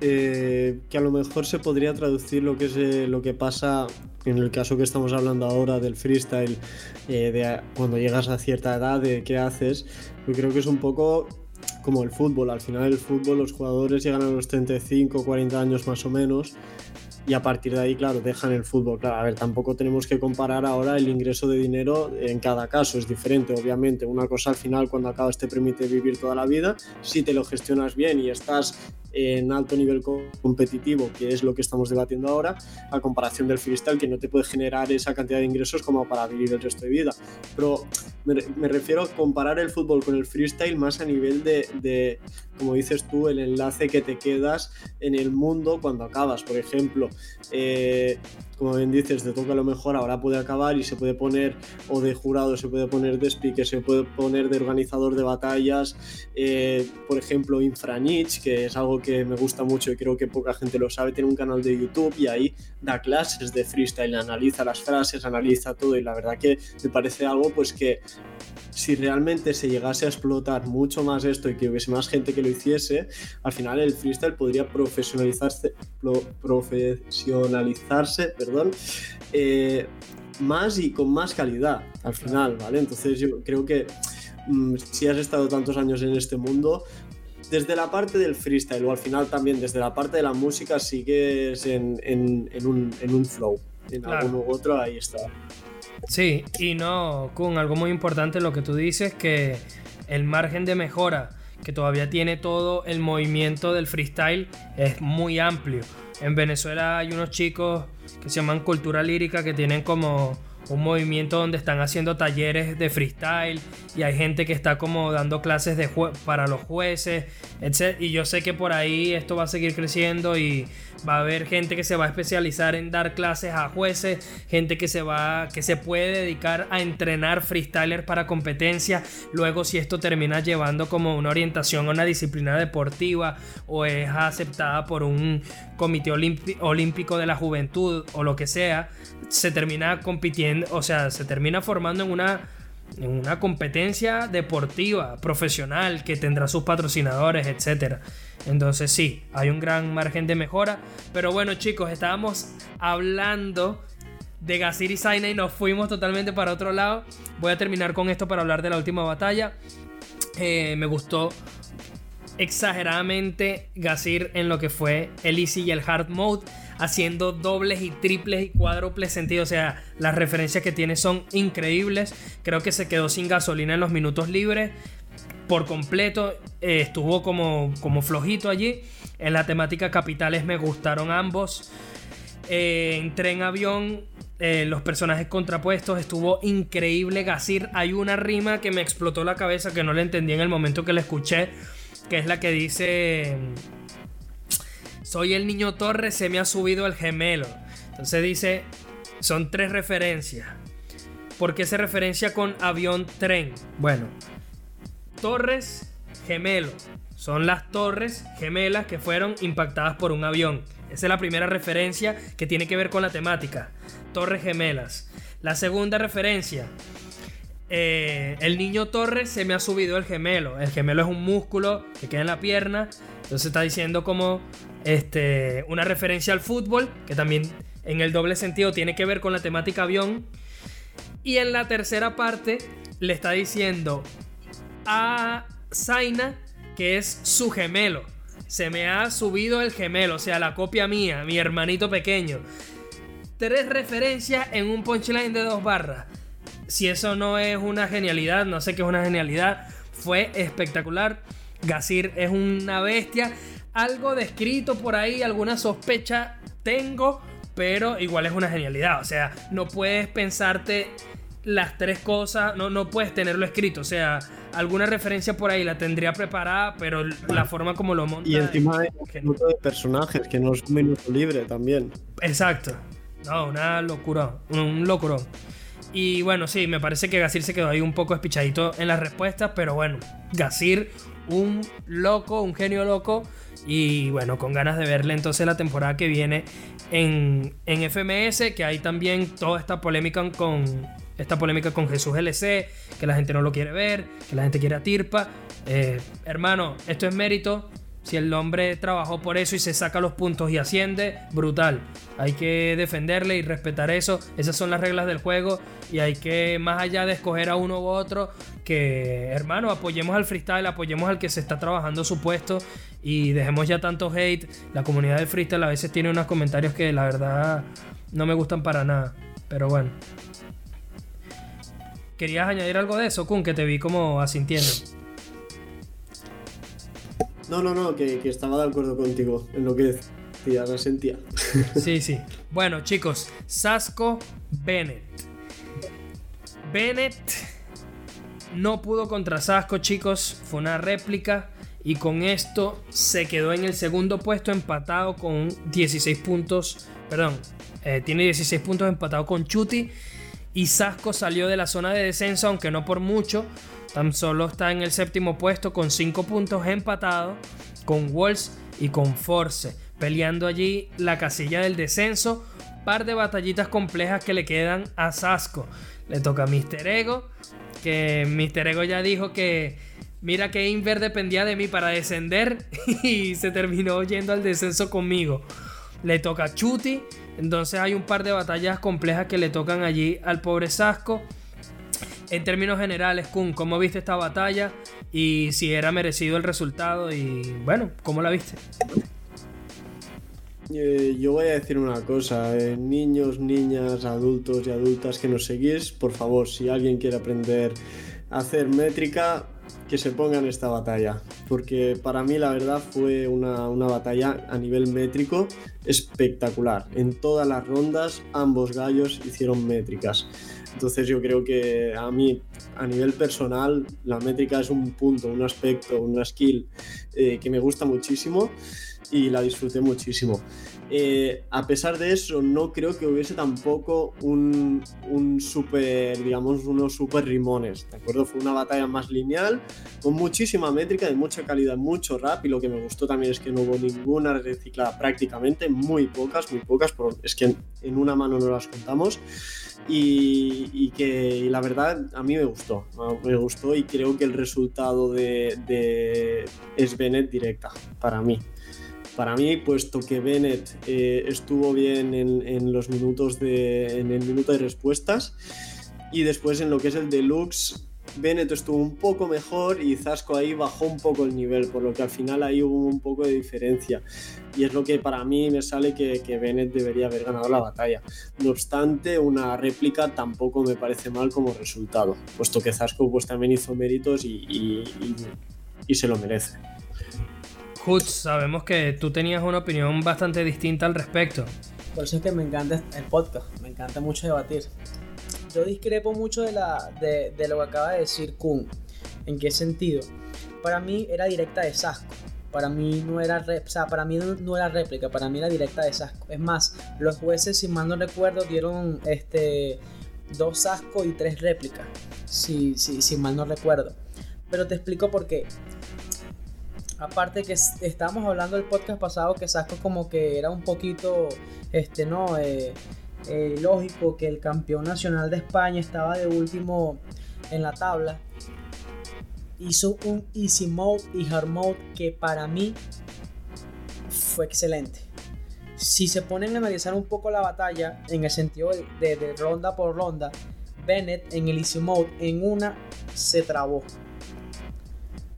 que a lo mejor se podría traducir lo que es lo que pasa en el caso que estamos hablando ahora del freestyle, de cuando llegas a cierta edad, de qué haces. Yo creo que es un poco como el fútbol. Al final el fútbol los jugadores llegan a los 35, 40 años más o menos y a partir de ahí, claro, dejan el fútbol. Claro, a ver, tampoco tenemos que comparar ahora el ingreso de dinero en cada caso, es diferente, obviamente. Una cosa al final, cuando acabas, te permite vivir toda la vida. Si te lo gestionas bien y estás en alto nivel competitivo, que es lo que estamos debatiendo ahora, a comparación del freestyle, que no te puede generar esa cantidad de ingresos como para vivir el resto de vida. Pero me, refiero a comparar el fútbol con el freestyle más a nivel de, de, como dices tú, el enlace que te quedas en el mundo cuando acabas. Por ejemplo, eh, como bien dices, te toca lo mejor, ahora puede acabar y se puede poner o de jurado, se puede poner de speaker, se puede poner de organizador de batallas, eh, por ejemplo, Infranich, que es algo que me gusta mucho y creo que poca gente lo sabe, tiene un canal de YouTube y ahí da clases de freestyle, analiza las frases, analiza todo y la verdad que me parece algo pues que si realmente se llegase a explotar mucho más esto y que hubiese más gente que lo hiciese, al final el freestyle podría profesionalizarse, profesionalizarse perdón, eh, más y con más calidad al final, ¿vale? Entonces yo creo que mm, si has estado tantos años en este mundo, desde la parte del freestyle o al final también desde la parte de la música sigues en, en, un, en un, flow. En alguno u otro, ahí está. Sí, y no, con algo muy importante lo que tú dices, que el margen de mejora que todavía tiene todo el movimiento del freestyle es muy amplio. En Venezuela hay unos chicos que se llaman Cultura Lírica que tienen como un movimiento donde están haciendo talleres de freestyle y hay gente que está como dando clases de para los jueces, etc. Y yo sé que por ahí esto va a seguir creciendo y va a haber gente que se va a especializar en dar clases a jueces, gente que se va que se puede dedicar a entrenar freestylers para competencia. Luego si esto termina llevando como una orientación a una disciplina deportiva o es aceptada por un comité olímpico de la juventud o lo que sea, se termina compitiendo, o sea, se termina formando en una en una competencia deportiva, profesional, que tendrá sus patrocinadores, etc. Entonces sí, hay un gran margen de mejora. Pero bueno chicos, estábamos hablando de Gazir y Zaina y nos fuimos totalmente para otro lado. Voy a terminar con esto para hablar de la última batalla. Eh, me gustó exageradamente Gazir en lo que fue el Easy y el Hard Mode haciendo dobles y triples y cuádruples sentido. O sea, las referencias que tiene son increíbles. Creo que se quedó sin gasolina en los minutos libres. Por completo, eh, estuvo como, como flojito allí. En la temática capitales me gustaron ambos. Eh, en tren avión, eh, los personajes contrapuestos, estuvo increíble. Gasir, hay una rima que me explotó la cabeza que no la entendí en el momento que la escuché, que es la que dice soy el niño Torres, se me ha subido el gemelo. Entonces dice, son tres referencias. ¿Por qué se referencia con avión tren? Bueno, Torres, gemelo. Son las torres gemelas que fueron impactadas por un avión. Esa es la primera referencia que tiene que ver con la temática. Torres gemelas. La segunda referencia. Eh, el niño Torres se me ha subido el gemelo. El gemelo es un músculo que queda en la pierna. Entonces está diciendo como este, una referencia al fútbol, que también en el doble sentido tiene que ver con la temática avión. Y en la tercera parte le está diciendo a Zaina que es su gemelo. Se me ha subido el gemelo, o sea, la copia mía, mi hermanito pequeño. Tres referencias en un punchline de dos barras. Si eso no es una genialidad, no sé qué es una genialidad. Fue espectacular. Gasir es una bestia algo descrito por ahí, alguna sospecha tengo, pero igual es una genialidad. O sea, no puedes pensarte las tres cosas, no, no puedes tenerlo escrito. O sea, alguna referencia por ahí la tendría preparada, pero la forma como lo monta. Y encima hay un de personajes, que no es un minuto libre también. Exacto. No, una locura. Un locurón. Y bueno, sí, me parece que Gasir se quedó ahí un poco espichadito en las respuestas, pero bueno, Gasir, un loco, un genio loco. Y bueno, con ganas de verle entonces la temporada que viene en, en FMS, que hay también toda esta polémica con esta polémica con Jesús LC, que la gente no lo quiere ver, que la gente quiere Tirpa. Eh, hermano, esto es mérito. Si el hombre trabajó por eso y se saca los puntos y asciende, brutal. Hay que defenderle y respetar eso. Esas son las reglas del juego. Y hay que, más allá de escoger a uno u otro, que hermano, apoyemos al freestyle, apoyemos al que se está trabajando su puesto. Y dejemos ya tanto hate. La comunidad del freestyle a veces tiene unos comentarios que la verdad no me gustan para nada. Pero bueno. ¿Querías añadir algo de eso, Kun? Que te vi como asintiendo. No, no, no, que, estaba de acuerdo contigo en lo que decía, la sentía. Sí, sí. Bueno, chicos, Sasco Bennett. Bennett no pudo contra Sasco, chicos. Fue una réplica. Y con esto se quedó en el segundo puesto empatado con 16 puntos. Perdón, eh, tiene 16 puntos empatado con Chuti. Y Sasco salió de la zona de descenso, aunque no por mucho. Tan solo está en el séptimo puesto con 5 puntos empatado con Wolves y con Force, peleando allí la casilla del descenso. Par de batallitas complejas que le quedan a Sasco. Le toca a Mr. Ego, que Mr. Ego ya dijo que mira que Inver dependía de mí para descender y se terminó yendo al descenso conmigo. Le toca a Chuti, entonces hay un par de batallas complejas que le tocan allí al pobre Sasco. En términos generales, Kun, ¿cómo viste esta batalla? Y si era merecido el resultado y bueno, ¿cómo la viste? Eh, yo voy a decir una cosa, eh, niños, niñas, adultos y adultas que nos seguís, por favor, si alguien quiere aprender a hacer métrica, que se ponga en esta batalla, porque para mí la verdad fue una, una, batalla a nivel métrico espectacular. En todas las rondas ambos gallos hicieron métricas. Entonces yo creo que a mí, a nivel personal, la métrica es un punto, un aspecto, una skill eh, que me gusta muchísimo y la disfruté muchísimo. Eh, a pesar de eso, no creo que hubiese tampoco un, un super, digamos, unos super rimones, ¿de acuerdo? Fue una batalla más lineal, con muchísima métrica, de mucha calidad, mucho rap, y lo que me gustó también es que no hubo ninguna reciclada prácticamente, muy pocas, muy pocas, es que en una mano no las contamos y, que la verdad a mí me gustó, me gustó y creo que el resultado de, es Bennett directa para mí. Para mí, puesto que Bennett eh, estuvo bien en, los minutos de, en el minuto de respuestas y después en lo que es el deluxe Bennett estuvo un poco mejor y Zasco ahí bajó un poco el nivel, por lo que al final ahí hubo un poco de diferencia. Y es lo que para mí me sale que, que Bennett debería haber ganado la batalla. No obstante, una réplica tampoco me parece mal como resultado, puesto que Zasco pues también hizo méritos y, y, se lo merece. Hutz, sabemos que tú tenías una opinión bastante distinta al respecto. Por eso es que me encanta el podcast, me encanta mucho debatir yo discrepo mucho de, la, de, lo que acaba de decir Kun. ¿En qué sentido? Para mí era directa de Sasco. Para mí no era, o sea, para mí no, era réplica, para mí era directa de Sasco. Es más, los jueces, si mal no recuerdo, dieron este, dos Sasco y tres réplicas. Si, si, si mal no recuerdo. Pero te explico por qué. Aparte que estábamos hablando del podcast pasado que Sasco como que era un poquito, este, no, eh, eh, lógico que el campeón nacional de España estaba de último en la tabla. Hizo un easy mode y hard mode que para mí fue excelente. Si se ponen a analizar un poco la batalla en el sentido de, de ronda por ronda, Bennett en el easy mode en una se trabó.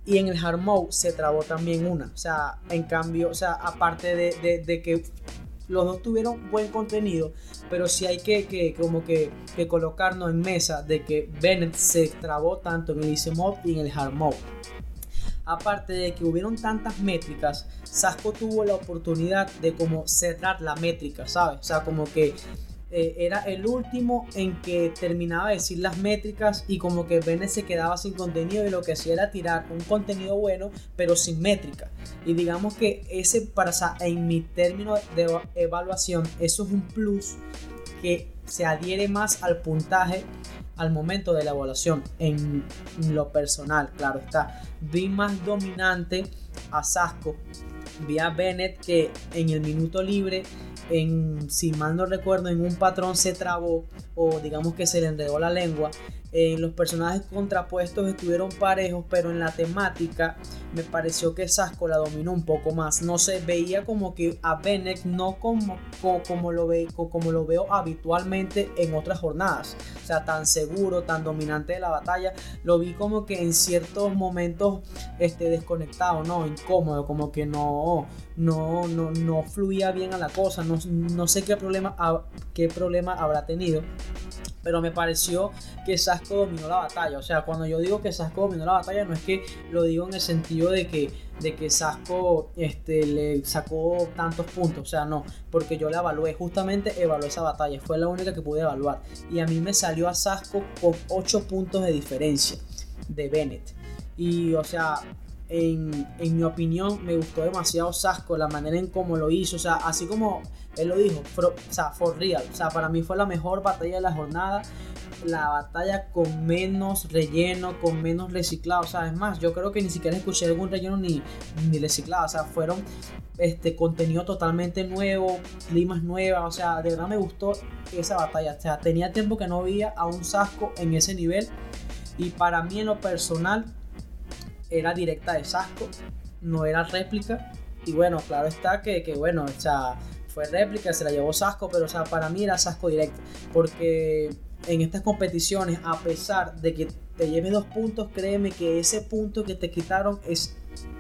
Y en el hard mode se trabó también una. O sea, en cambio, o sea, aparte de, de que los dos tuvieron buen contenido, pero sí hay que, como que, colocarnos en mesa de que Bennett se trabó tanto en el Easy Mode y en el Hard Mode. Aparte de que hubieron tantas métricas, Sasco tuvo la oportunidad de como cerrar la métrica, ¿sabes? O sea, como que eh, era el último en que terminaba de decir las métricas y como que Bennett se quedaba sin contenido y lo que hacía era tirar un contenido bueno pero sin métrica. Y digamos que ese para en mi término de evaluación eso es un plus que se adhiere más al puntaje al momento de la evaluación en lo personal claro está. Vi más dominante a Sasco vi a Bennett que en el minuto libre en, si mal no recuerdo, en un patrón se trabó o digamos que se le enredó la lengua en los personajes contrapuestos estuvieron parejos, pero en la temática me pareció que Sasco la dominó un poco más. No se veía como que a Bennett no como, como, lo ve, como lo veo habitualmente en otras jornadas. O sea, tan seguro, tan dominante de la batalla. Lo vi como que en ciertos momentos este, desconectado, ¿no? Incómodo, como que no, no, no, no fluía bien a la cosa. No, no sé qué problema, qué problema habrá tenido pero me pareció que Sasco dominó la batalla. O sea, cuando yo digo que Sasco dominó la batalla, no es que lo digo en el sentido de que, de que Sasco este, le sacó tantos puntos. O sea, no, porque yo la evalué, justamente evalué esa batalla, fue la única que pude evaluar. Y a mí me salió a Sasco con 8 puntos de diferencia de Bennett. Y, o sea, en, en, mi opinión, me gustó demasiado Sasco, la manera en cómo lo hizo. O sea, así como él lo dijo, o sea, for real. O sea, para mí fue la mejor batalla de la jornada. La batalla con menos relleno, con menos reciclado. O sea, es más, yo creo que ni siquiera escuché algún relleno ni, ni reciclado. O sea, fueron este contenido totalmente nuevo, climas nuevas. O sea, de verdad me gustó esa batalla. O sea, tenía tiempo que no veía a un Sasco en ese nivel. Y para mí, en lo personal, era directa de Sasco, no era réplica. Y bueno, claro está que, que bueno, o sea, fue réplica, se la llevó Sasco, pero o sea, para mí era Sasco directo. Porque en estas competiciones, a pesar de que te lleves dos puntos, créeme que ese punto que te quitaron es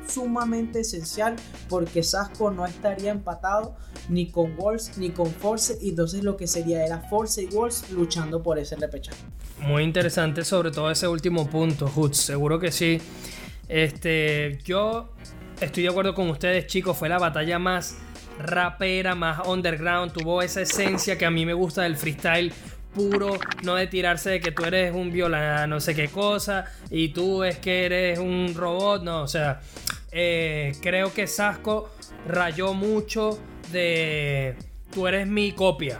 sumamente esencial porque Sasco no estaría empatado ni con Wolves ni con Force y entonces lo que sería era Force y Wolves luchando por ese repechaje. Muy interesante sobre todo ese último punto, Hutz, seguro que sí. Este, yo estoy de acuerdo con ustedes, chicos, fue la batalla más rapera, más underground, tuvo esa esencia que a mí me gusta del freestyle puro, no de tirarse de que tú eres un viola no sé qué cosa y tú es que eres un robot, no, o sea, eh, creo que Sasco rayó mucho de tú eres mi copia,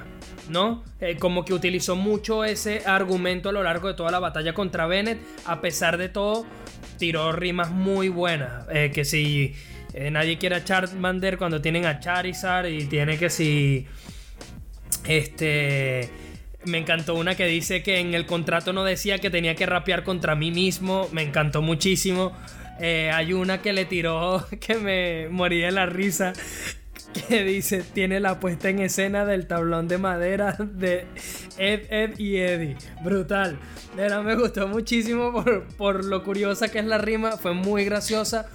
¿no? Eh, como que utilizó mucho ese argumento a lo largo de toda la batalla contra Bennett, a pesar de todo, tiró rimas muy buenas, eh, que si eh, nadie quiere a Charmander cuando tienen a Charizard y tiene que si. Este. Me encantó una que dice que en el contrato no decía que tenía que rapear contra mí mismo. Me encantó muchísimo. Eh, hay una que le tiró que me morí de la risa. Que dice: Tiene la puesta en escena del tablón de madera de Ed, Ed y Eddie. Brutal. De verdad me gustó muchísimo por, por lo curiosa que es la rima. Fue muy graciosa.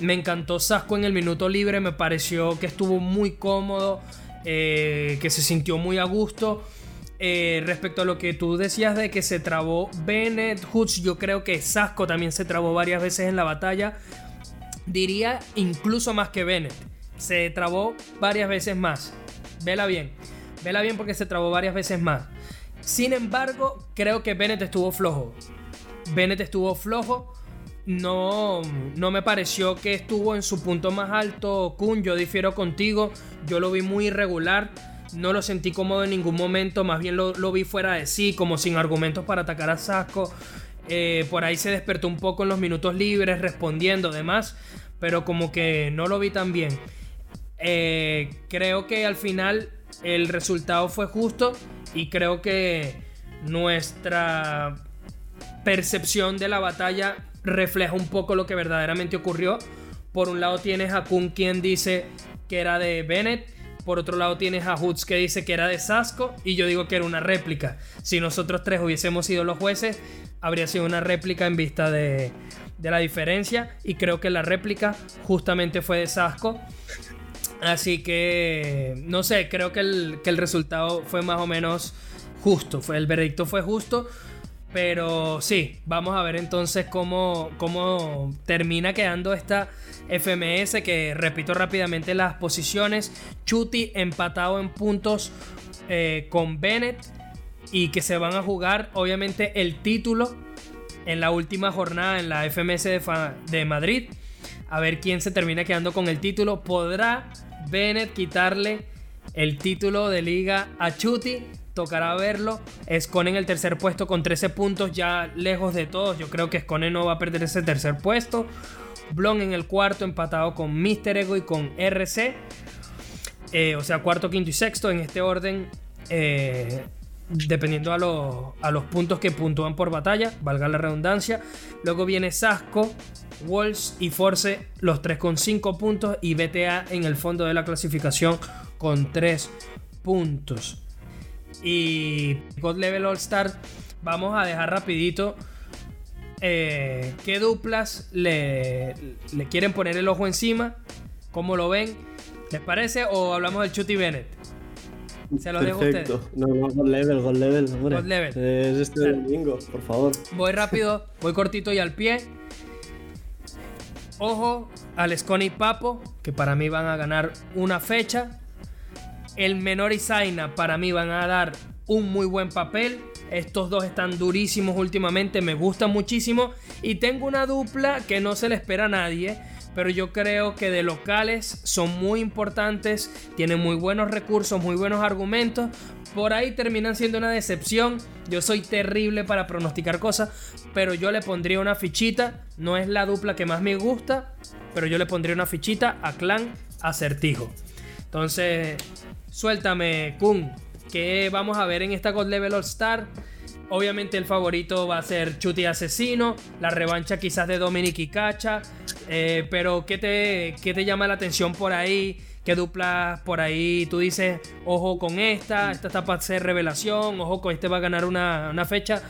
Me encantó Sasco en el minuto libre, me pareció que estuvo muy cómodo, eh, que se sintió muy a gusto. Eh, respecto a lo que tú decías de que se trabó Bennett, Hoods, yo creo que Sasco también se trabó varias veces en la batalla. Diría incluso más que Bennett. Se trabó varias veces más. Vela bien. Vela bien porque se trabó varias veces más. Sin embargo, creo que Bennett estuvo flojo. Bennett estuvo flojo no, no me pareció que estuvo en su punto más alto. Kun, yo difiero contigo. Yo lo vi muy irregular. No lo sentí cómodo en ningún momento. Más bien lo, vi fuera de sí, como sin argumentos para atacar a Sasco. Eh, por ahí se despertó un poco en los minutos libres, respondiendo, demás. Pero como que no lo vi tan bien. Eh, creo que al final el resultado fue justo. Y creo que nuestra percepción de la batalla refleja un poco lo que verdaderamente ocurrió. Por un lado tienes a Kun quien dice que era de Bennett. Por otro lado tienes a Hoods que dice que era de Sasco y yo digo que era una réplica. Si nosotros tres hubiésemos sido los jueces, habría sido una réplica en vista de, la diferencia y creo que la réplica justamente fue de Sasco. Así que, no sé, creo que el, que el resultado fue más o menos justo. Fue, el veredicto fue justo. Pero sí, vamos a ver entonces cómo, cómo termina quedando esta FMS, que repito rápidamente las posiciones. Chuti empatado en puntos eh, con Bennett y que se van a jugar obviamente el título en la última jornada en la FMS de, de Madrid. A ver quién se termina quedando con el título. ¿Podrá Bennett quitarle el título de liga a Chuti? tocará verlo. Scone en el tercer puesto con 13 puntos, ya lejos de todos. Yo creo que Scone no va a perder ese tercer puesto. Blon en el cuarto, empatado con Mr. Ego y con RC. Eh, o sea, cuarto, quinto y sexto en este orden. Eh, dependiendo a los, a los puntos que puntúan por batalla, valga la redundancia. Luego viene Sasco, Wolves y Force, los tres con 5 puntos, y BTA en el fondo de la clasificación con 3 puntos. Y God Level All Star, vamos a dejar rapidito eh, qué duplas le, le quieren poner el ojo encima, cómo lo ven. ¿Les parece? ¿O hablamos del Chuty Bennett? Se lo dejo a ustedes. No, no, God Level, God Level, hombre. God Level. Es este Claro. domingo, por favor. Voy rápido, voy cortito y al pie. Ojo al Scone Papo, que para mí van a ganar una fecha. El Menor y Zaina para mí van a dar un muy buen papel. Estos dos están durísimos últimamente, me gustan muchísimo. Y tengo una dupla que no se le espera a nadie, pero yo creo que de locales son muy importantes, tienen muy buenos recursos, muy buenos argumentos. Por ahí terminan siendo una decepción. Yo soy terrible para pronosticar cosas, pero yo le pondría una fichita. No es la dupla que más me gusta, pero yo le pondría una fichita a Clan Acertijo. Entonces, suéltame, Kun. ¿Qué vamos a ver en esta God Level All Star? Obviamente el favorito va a ser Chuti Asesino, la revancha quizás de Dominic y Cacha, eh, pero ¿qué te, ¿qué te llama la atención por ahí? ¿Qué duplas por ahí? Tú dices, ojo con esta, esta está para ser revelación, ojo con este va a ganar una, una fecha.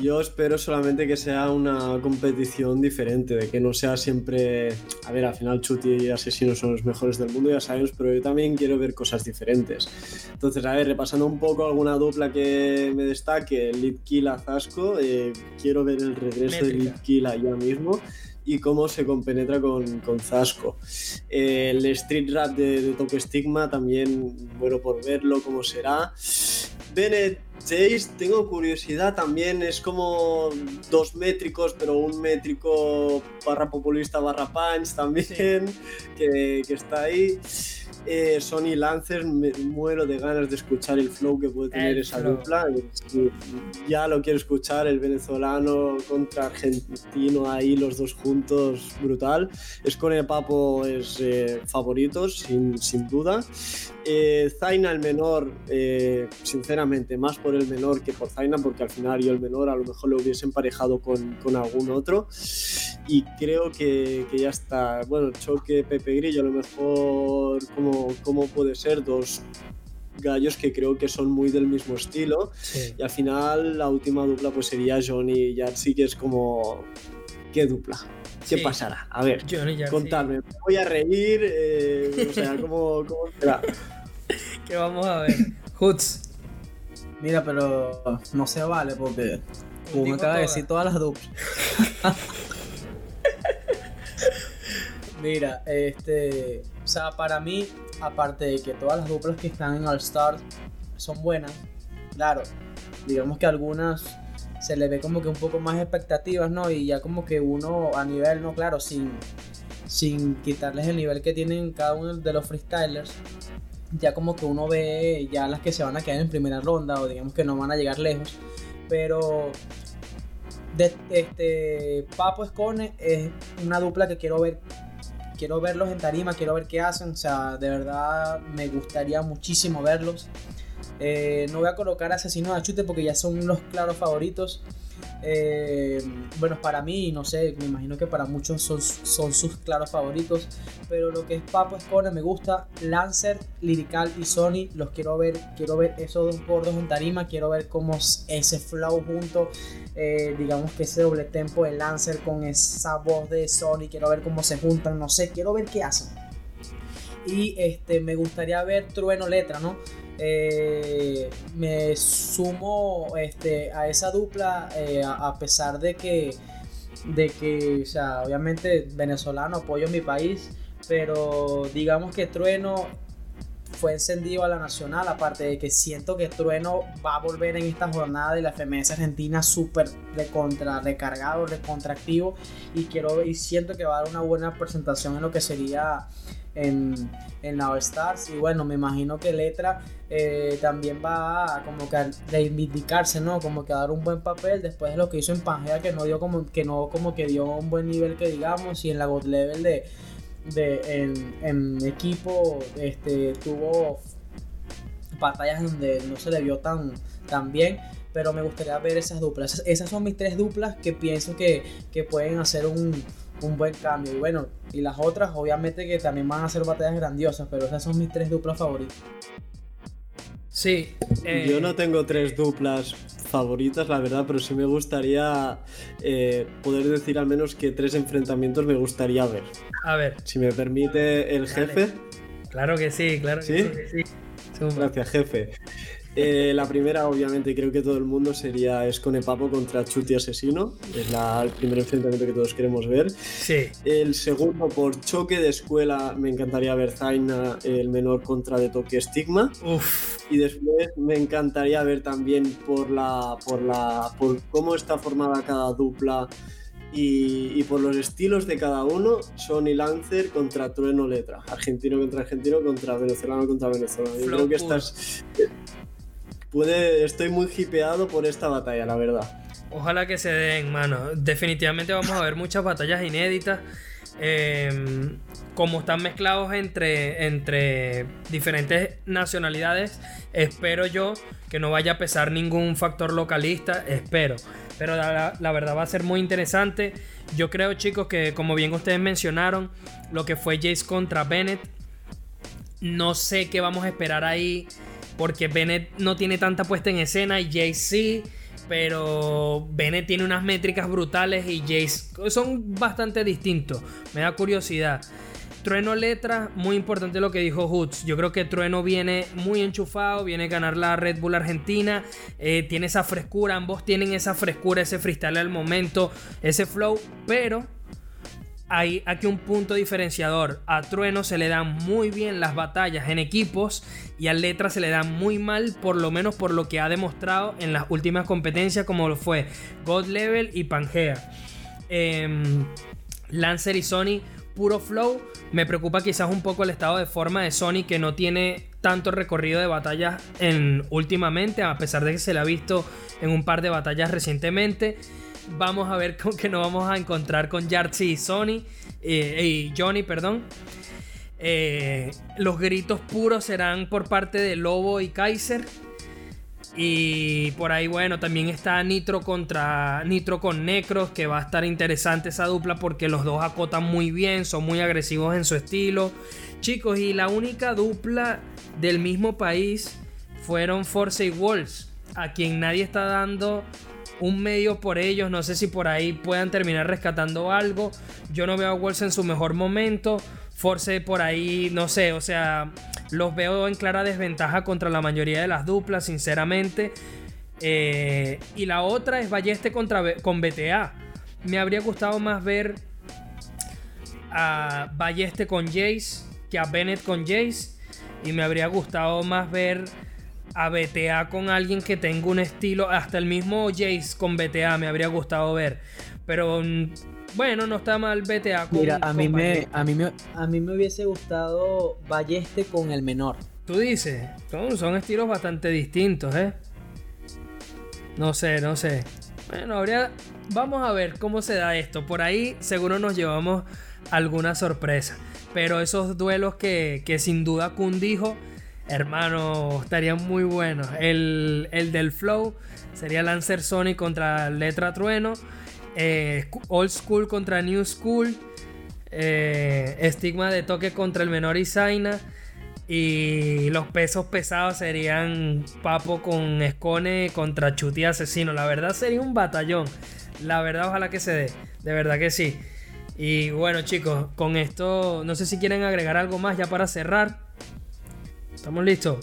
Yo espero solamente que sea una competición diferente, de que no sea siempre. A ver, al final Chuti y Asesino son los mejores del mundo, ya sabemos, pero yo también quiero ver cosas diferentes. Entonces, a ver, repasando un poco alguna dupla que me destaque: Lead Kill a Zasco. eh, quiero ver el regreso de Métrica. Lead Kill ya mismo y cómo se compenetra con, con Zasco. Eh, el street rap de, de Top Stigma también, bueno por verlo, cómo será. Bennett Chase, tengo curiosidad también, es como dos métricos, pero un métrico barra populista barra punch también, que, que está ahí. Eh, Sony Lancers, me muero de ganas de escuchar el flow que puede tener El esa flow. dupla. Ya lo quiero escuchar, el venezolano contra argentino ahí, los dos juntos, brutal. Escone Papo es eh, favoritos, sin, sin duda. Eh, Zaina el menor, eh, sinceramente, más por el menor que por Zaina, porque al final yo el menor a lo mejor lo hubiese emparejado con, con algún otro. Y creo que, que ya está. Bueno, Choque, Pepe Grillo, a lo mejor, como, como puede ser, dos gallos que creo que son muy del mismo estilo. Sí. Y al final la última dupla pues sería Johnny y Yatsi, que es como... ¿Qué dupla? ¿Qué Sí. pasará? A ver, Johnny contadme. ¿Me voy a reír? eh, o sea, ¿cómo, cómo será? ¿Qué vamos a ver? Hoods. Mira, pero no se vale porque Kun acaba de decir todas las duplas. Mira, este, o sea, para mí, aparte de que todas las duplas que están en All Stars son buenas, claro, digamos que algunas se le ve como que un poco más expectativas, ¿no? Y ya como que uno a nivel, no, claro, sin, sin quitarles el nivel que tienen cada uno de los freestylers, ya como que uno ve ya las que se van a quedar en primera ronda o digamos que no van a llegar lejos, pero este Papo Escone es una dupla que quiero ver quiero verlos en tarima quiero ver qué hacen o sea de verdad me gustaría muchísimo verlos. Eh, no voy a colocar asesinos a chute porque ya son los claros favoritos Eh, bueno para mí no sé me imagino que para muchos son, son sus claros favoritos pero lo que es Papo Escone me gusta Lancer Lirical y Sony los quiero ver quiero ver esos dos gordos en tarima quiero ver cómo ese flow junto eh, digamos que ese doble tempo de Lancer con esa voz de Sony, quiero ver cómo se juntan, no sé, quiero ver qué hacen. Y este, me gustaría ver Trueno Letra, ¿no? Eh, me sumo este, a esa dupla eh, a, pesar de que, de que, o sea, obviamente venezolano, apoyo mi país, pero digamos que Trueno fue encendido a la nacional, aparte de que siento que Trueno va a volver en esta jornada de la FMS Argentina súper recontra, recargado, recontractivo y quiero y siento que va a dar una buena presentación en lo que sería en, en la All Stars y bueno, me imagino que Letra eh, también va a como que a reivindicarse, ¿no? Como que dar un buen papel después de lo que hizo en Pangea que no dio como que no como que dio un buen nivel que digamos y en la God Level de de, en, en equipo este, tuvo batallas donde no se le vio tan, tan bien. Pero me gustaría ver esas duplas. Esas, son mis tres duplas que pienso que, que pueden hacer un, un buen cambio. Y bueno, y las otras obviamente que también van a ser batallas grandiosas, pero esas son mis tres duplas favoritas. Sí. Eh, Yo no tengo tres duplas favoritas, la verdad, pero sí me gustaría eh, poder decir al menos que tres enfrentamientos me gustaría ver. A ver. Si me permite el jefe. Claro que sí, claro que sí. Gracias, jefe. Eh, la primera, obviamente, creo que todo el mundo sería Escone Papo contra Chuti Asesino. Es el primer enfrentamiento que todos queremos ver. Sí. El segundo, por choque de escuela, me encantaría ver Zaina, el menor contra de Toque Stigma. Uf. Y después me encantaría ver también por la. por la. por cómo está formada cada dupla. Y, por los estilos de cada uno, Sony Lancer contra Trueno Letra, argentino contra argentino contra venezolano contra venezolano. Yo creo que estas estoy muy hipeado por esta batalla, la verdad. Ojalá que se den, mano. Definitivamente vamos a ver muchas batallas inéditas. Em, como están mezclados entre, entre diferentes nacionalidades, espero yo que no vaya a pesar ningún factor localista. Espero. Pero la, la, verdad va a ser muy interesante. Yo creo, chicos, que como bien ustedes mencionaron, lo que fue Jace contra Bennett, no sé qué vamos a esperar ahí. Porque Bennett no tiene tanta puesta en escena y Jace sí. Pero Bennett tiene unas métricas brutales y Jace son bastante distintos. Me da curiosidad. Trueno letra, muy importante lo que dijo Hoods. Yo creo que Trueno viene muy enchufado, viene a ganar la Red Bull Argentina, eh, tiene esa frescura, ambos tienen esa frescura, ese freestyle al momento, ese flow, pero hay aquí un punto diferenciador. A Trueno se le dan muy bien las batallas en equipos y a Letra se le dan muy mal, por lo menos por lo que ha demostrado en las últimas competencias, como lo fue God Level y Pangea. Em, Lancer y Sony, puro flow. Me preocupa quizás un poco el estado de forma de Sony, que no tiene tanto recorrido de batallas en, últimamente, a pesar de que se le ha visto en un par de batallas recientemente vamos a ver con qué nos vamos a encontrar con Yartzi y Sony eh, y Johnny, perdón. Eh, los gritos puros serán por parte de Lobo y Kaiser. Y por ahí, bueno, también está Nitro contra Nitro con Necros, que va a estar interesante esa dupla porque los dos acotan muy bien, son muy agresivos en su estilo. Chicos, y la única dupla del mismo país fueron Force y Wolves, a quien nadie está dando un medio por ellos. No sé si por ahí puedan terminar rescatando algo. Yo no veo a Wolves en su mejor momento. Force por ahí, no sé, o sea, los veo en clara desventaja contra la mayoría de las duplas, sinceramente. Eh, y la otra es Balleste contra, con BTA. Me habría gustado más ver a Balleste con Jace que a Bennett con Jace. Y me habría gustado más ver a BTA con alguien que tenga un estilo, hasta el mismo Jace con BTA me habría gustado ver. Pero mm, bueno, no está mal BTA con Mira, a mí me a mí me a mí me hubiese gustado Balleste con el menor. Tú dices, son, son estilos bastante distintos, ¿eh? No sé, no sé. Bueno, habría vamos a ver cómo se da esto. Por ahí seguro nos llevamos alguna sorpresa. Pero esos duelos que, que sin duda Kun dijo Hermano, estaría muy bueno. El, del Flow sería Lancer Sony contra Letra Trueno. Eh, old School contra New School. Eh, estigma de toque contra el menor Isaina. Y los pesos pesados serían Papo con Escone contra Chuti Asesino. La verdad sería un batallón. La verdad, ojalá que se dé. De verdad que sí. Y bueno, chicos, con esto, no sé si quieren agregar algo más ya para cerrar. ¿Estamos listos?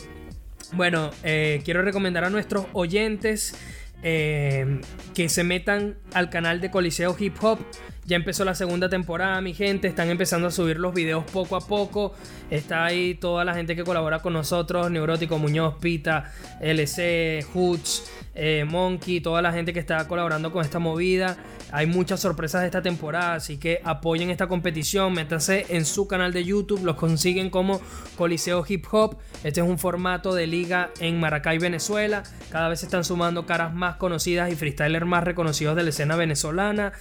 Bueno, eh, quiero recomendar a nuestros oyentes eh, que se metan al canal de Coliseo Hip Hop. Ya empezó la segunda temporada, mi gente. Están empezando a subir los videos poco a poco. Está ahí toda la gente que colabora con nosotros: Neurótico Muñoz, Pita, LC, Hoots, eh, Monkey, toda la gente que está colaborando con esta movida. Hay muchas sorpresas de esta temporada, así que apoyen esta competición, métanse en su canal de YouTube, los consiguen como Coliseo Hip Hop. Este es un formato de liga en Maracay, Venezuela. Cada vez se están sumando caras más conocidas y freestylers más reconocidos de la escena venezolana.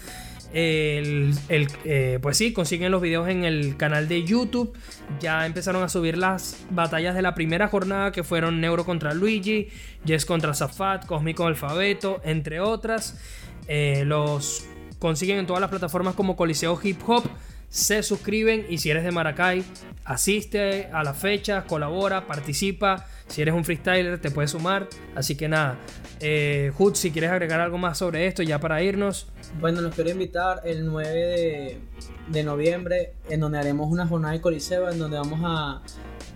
El, eh, pues sí, consiguen los videos en el canal de YouTube. Ya empezaron a subir las batallas de la primera jornada que fueron Neuro contra Luigi, Jess contra Zafat, Cósmico Alfabeto, entre otras. Eh, los consiguen en todas las plataformas como Coliseo Hip Hop se suscriben y si eres de Maracay, asiste a la fecha, colabora, participa. Si eres un freestyler, te puedes sumar. Así que nada, eh, si quieres agregar algo más sobre esto ya para irnos. Bueno, nos quiero invitar el 9 de, noviembre, en donde haremos una jornada de Coliseo, en donde vamos a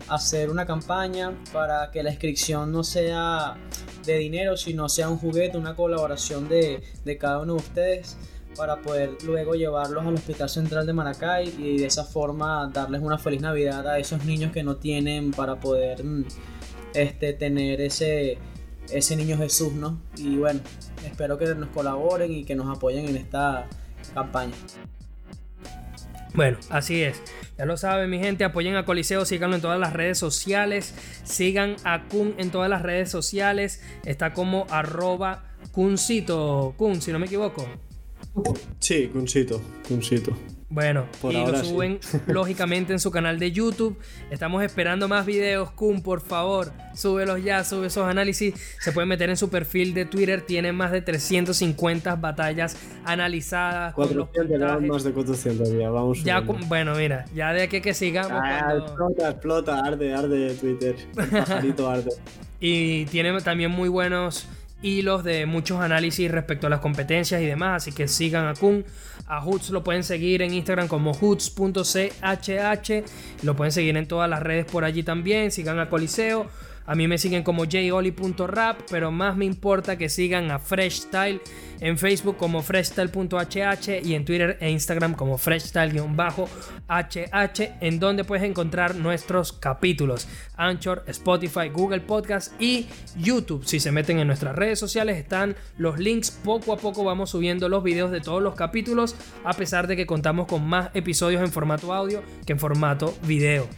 hacer una campaña para que la inscripción no sea de dinero, sino sea un juguete, una colaboración de, de cada uno de ustedes para poder luego llevarlos al Hospital Central de Maracay y de esa forma darles una feliz Navidad a esos niños que no tienen para poder mm, este, tener ese, ese niño Jesús, ¿no? Y bueno, espero que nos colaboren y que nos apoyen en esta campaña. Bueno, así es. Ya lo saben, mi gente, apoyen a Coliseo, síganlo en todas las redes sociales, sigan a Kun en todas las redes sociales, está como arroba Kuncito, Kun, si no me equivoco. Sí, Cuncito, Cuncito. Bueno, y lo suben lógicamente en su canal de YouTube. Estamos esperando más videos, Kun, por favor, súbelos ya, sube esos análisis. Se pueden meter en su perfil de Twitter, tiene más de 350 batallas analizadas. 400, más de 400 ya, vamos. Ya, bueno, mira, ya de aquí que sigamos. Ah, explota, explota, arde, arde Twitter. pajarito arde. y tiene también muy buenos hilos de muchos análisis respecto a las competencias y demás, así que sigan a Kun. A Hoots lo pueden seguir en Instagram como hoots.chhh, lo pueden seguir en todas las redes por allí también, sigan a Coliseo. A mí me siguen como joli.rap, pero más me importa que sigan a Freshstyle en Facebook como freshstyle.hh y en Twitter e Instagram como freshstyle-hh, en donde puedes encontrar nuestros capítulos. Anchor, Spotify, Google Podcast y YouTube. Si se meten en nuestras redes sociales están los links. Poco a poco vamos subiendo los videos de todos los capítulos, a pesar de que contamos con más episodios en formato audio que en formato video.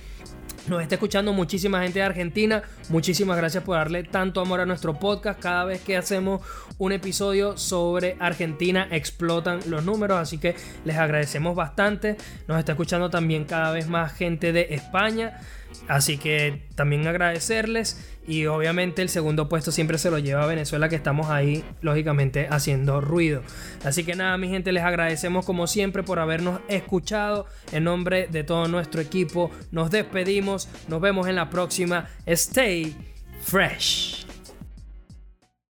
Nos está escuchando muchísima gente de Argentina. Muchísimas gracias por darle tanto amor a nuestro podcast. Cada vez que hacemos un episodio sobre Argentina explotan los números. Así que les agradecemos bastante. Nos está escuchando también cada vez más gente de España. Así que también agradecerles y obviamente el segundo puesto siempre se lo lleva a Venezuela que estamos ahí lógicamente haciendo ruido. Así que nada mi gente les agradecemos como siempre por habernos escuchado. En nombre de todo nuestro equipo nos despedimos. Nos vemos en la próxima. Stay fresh.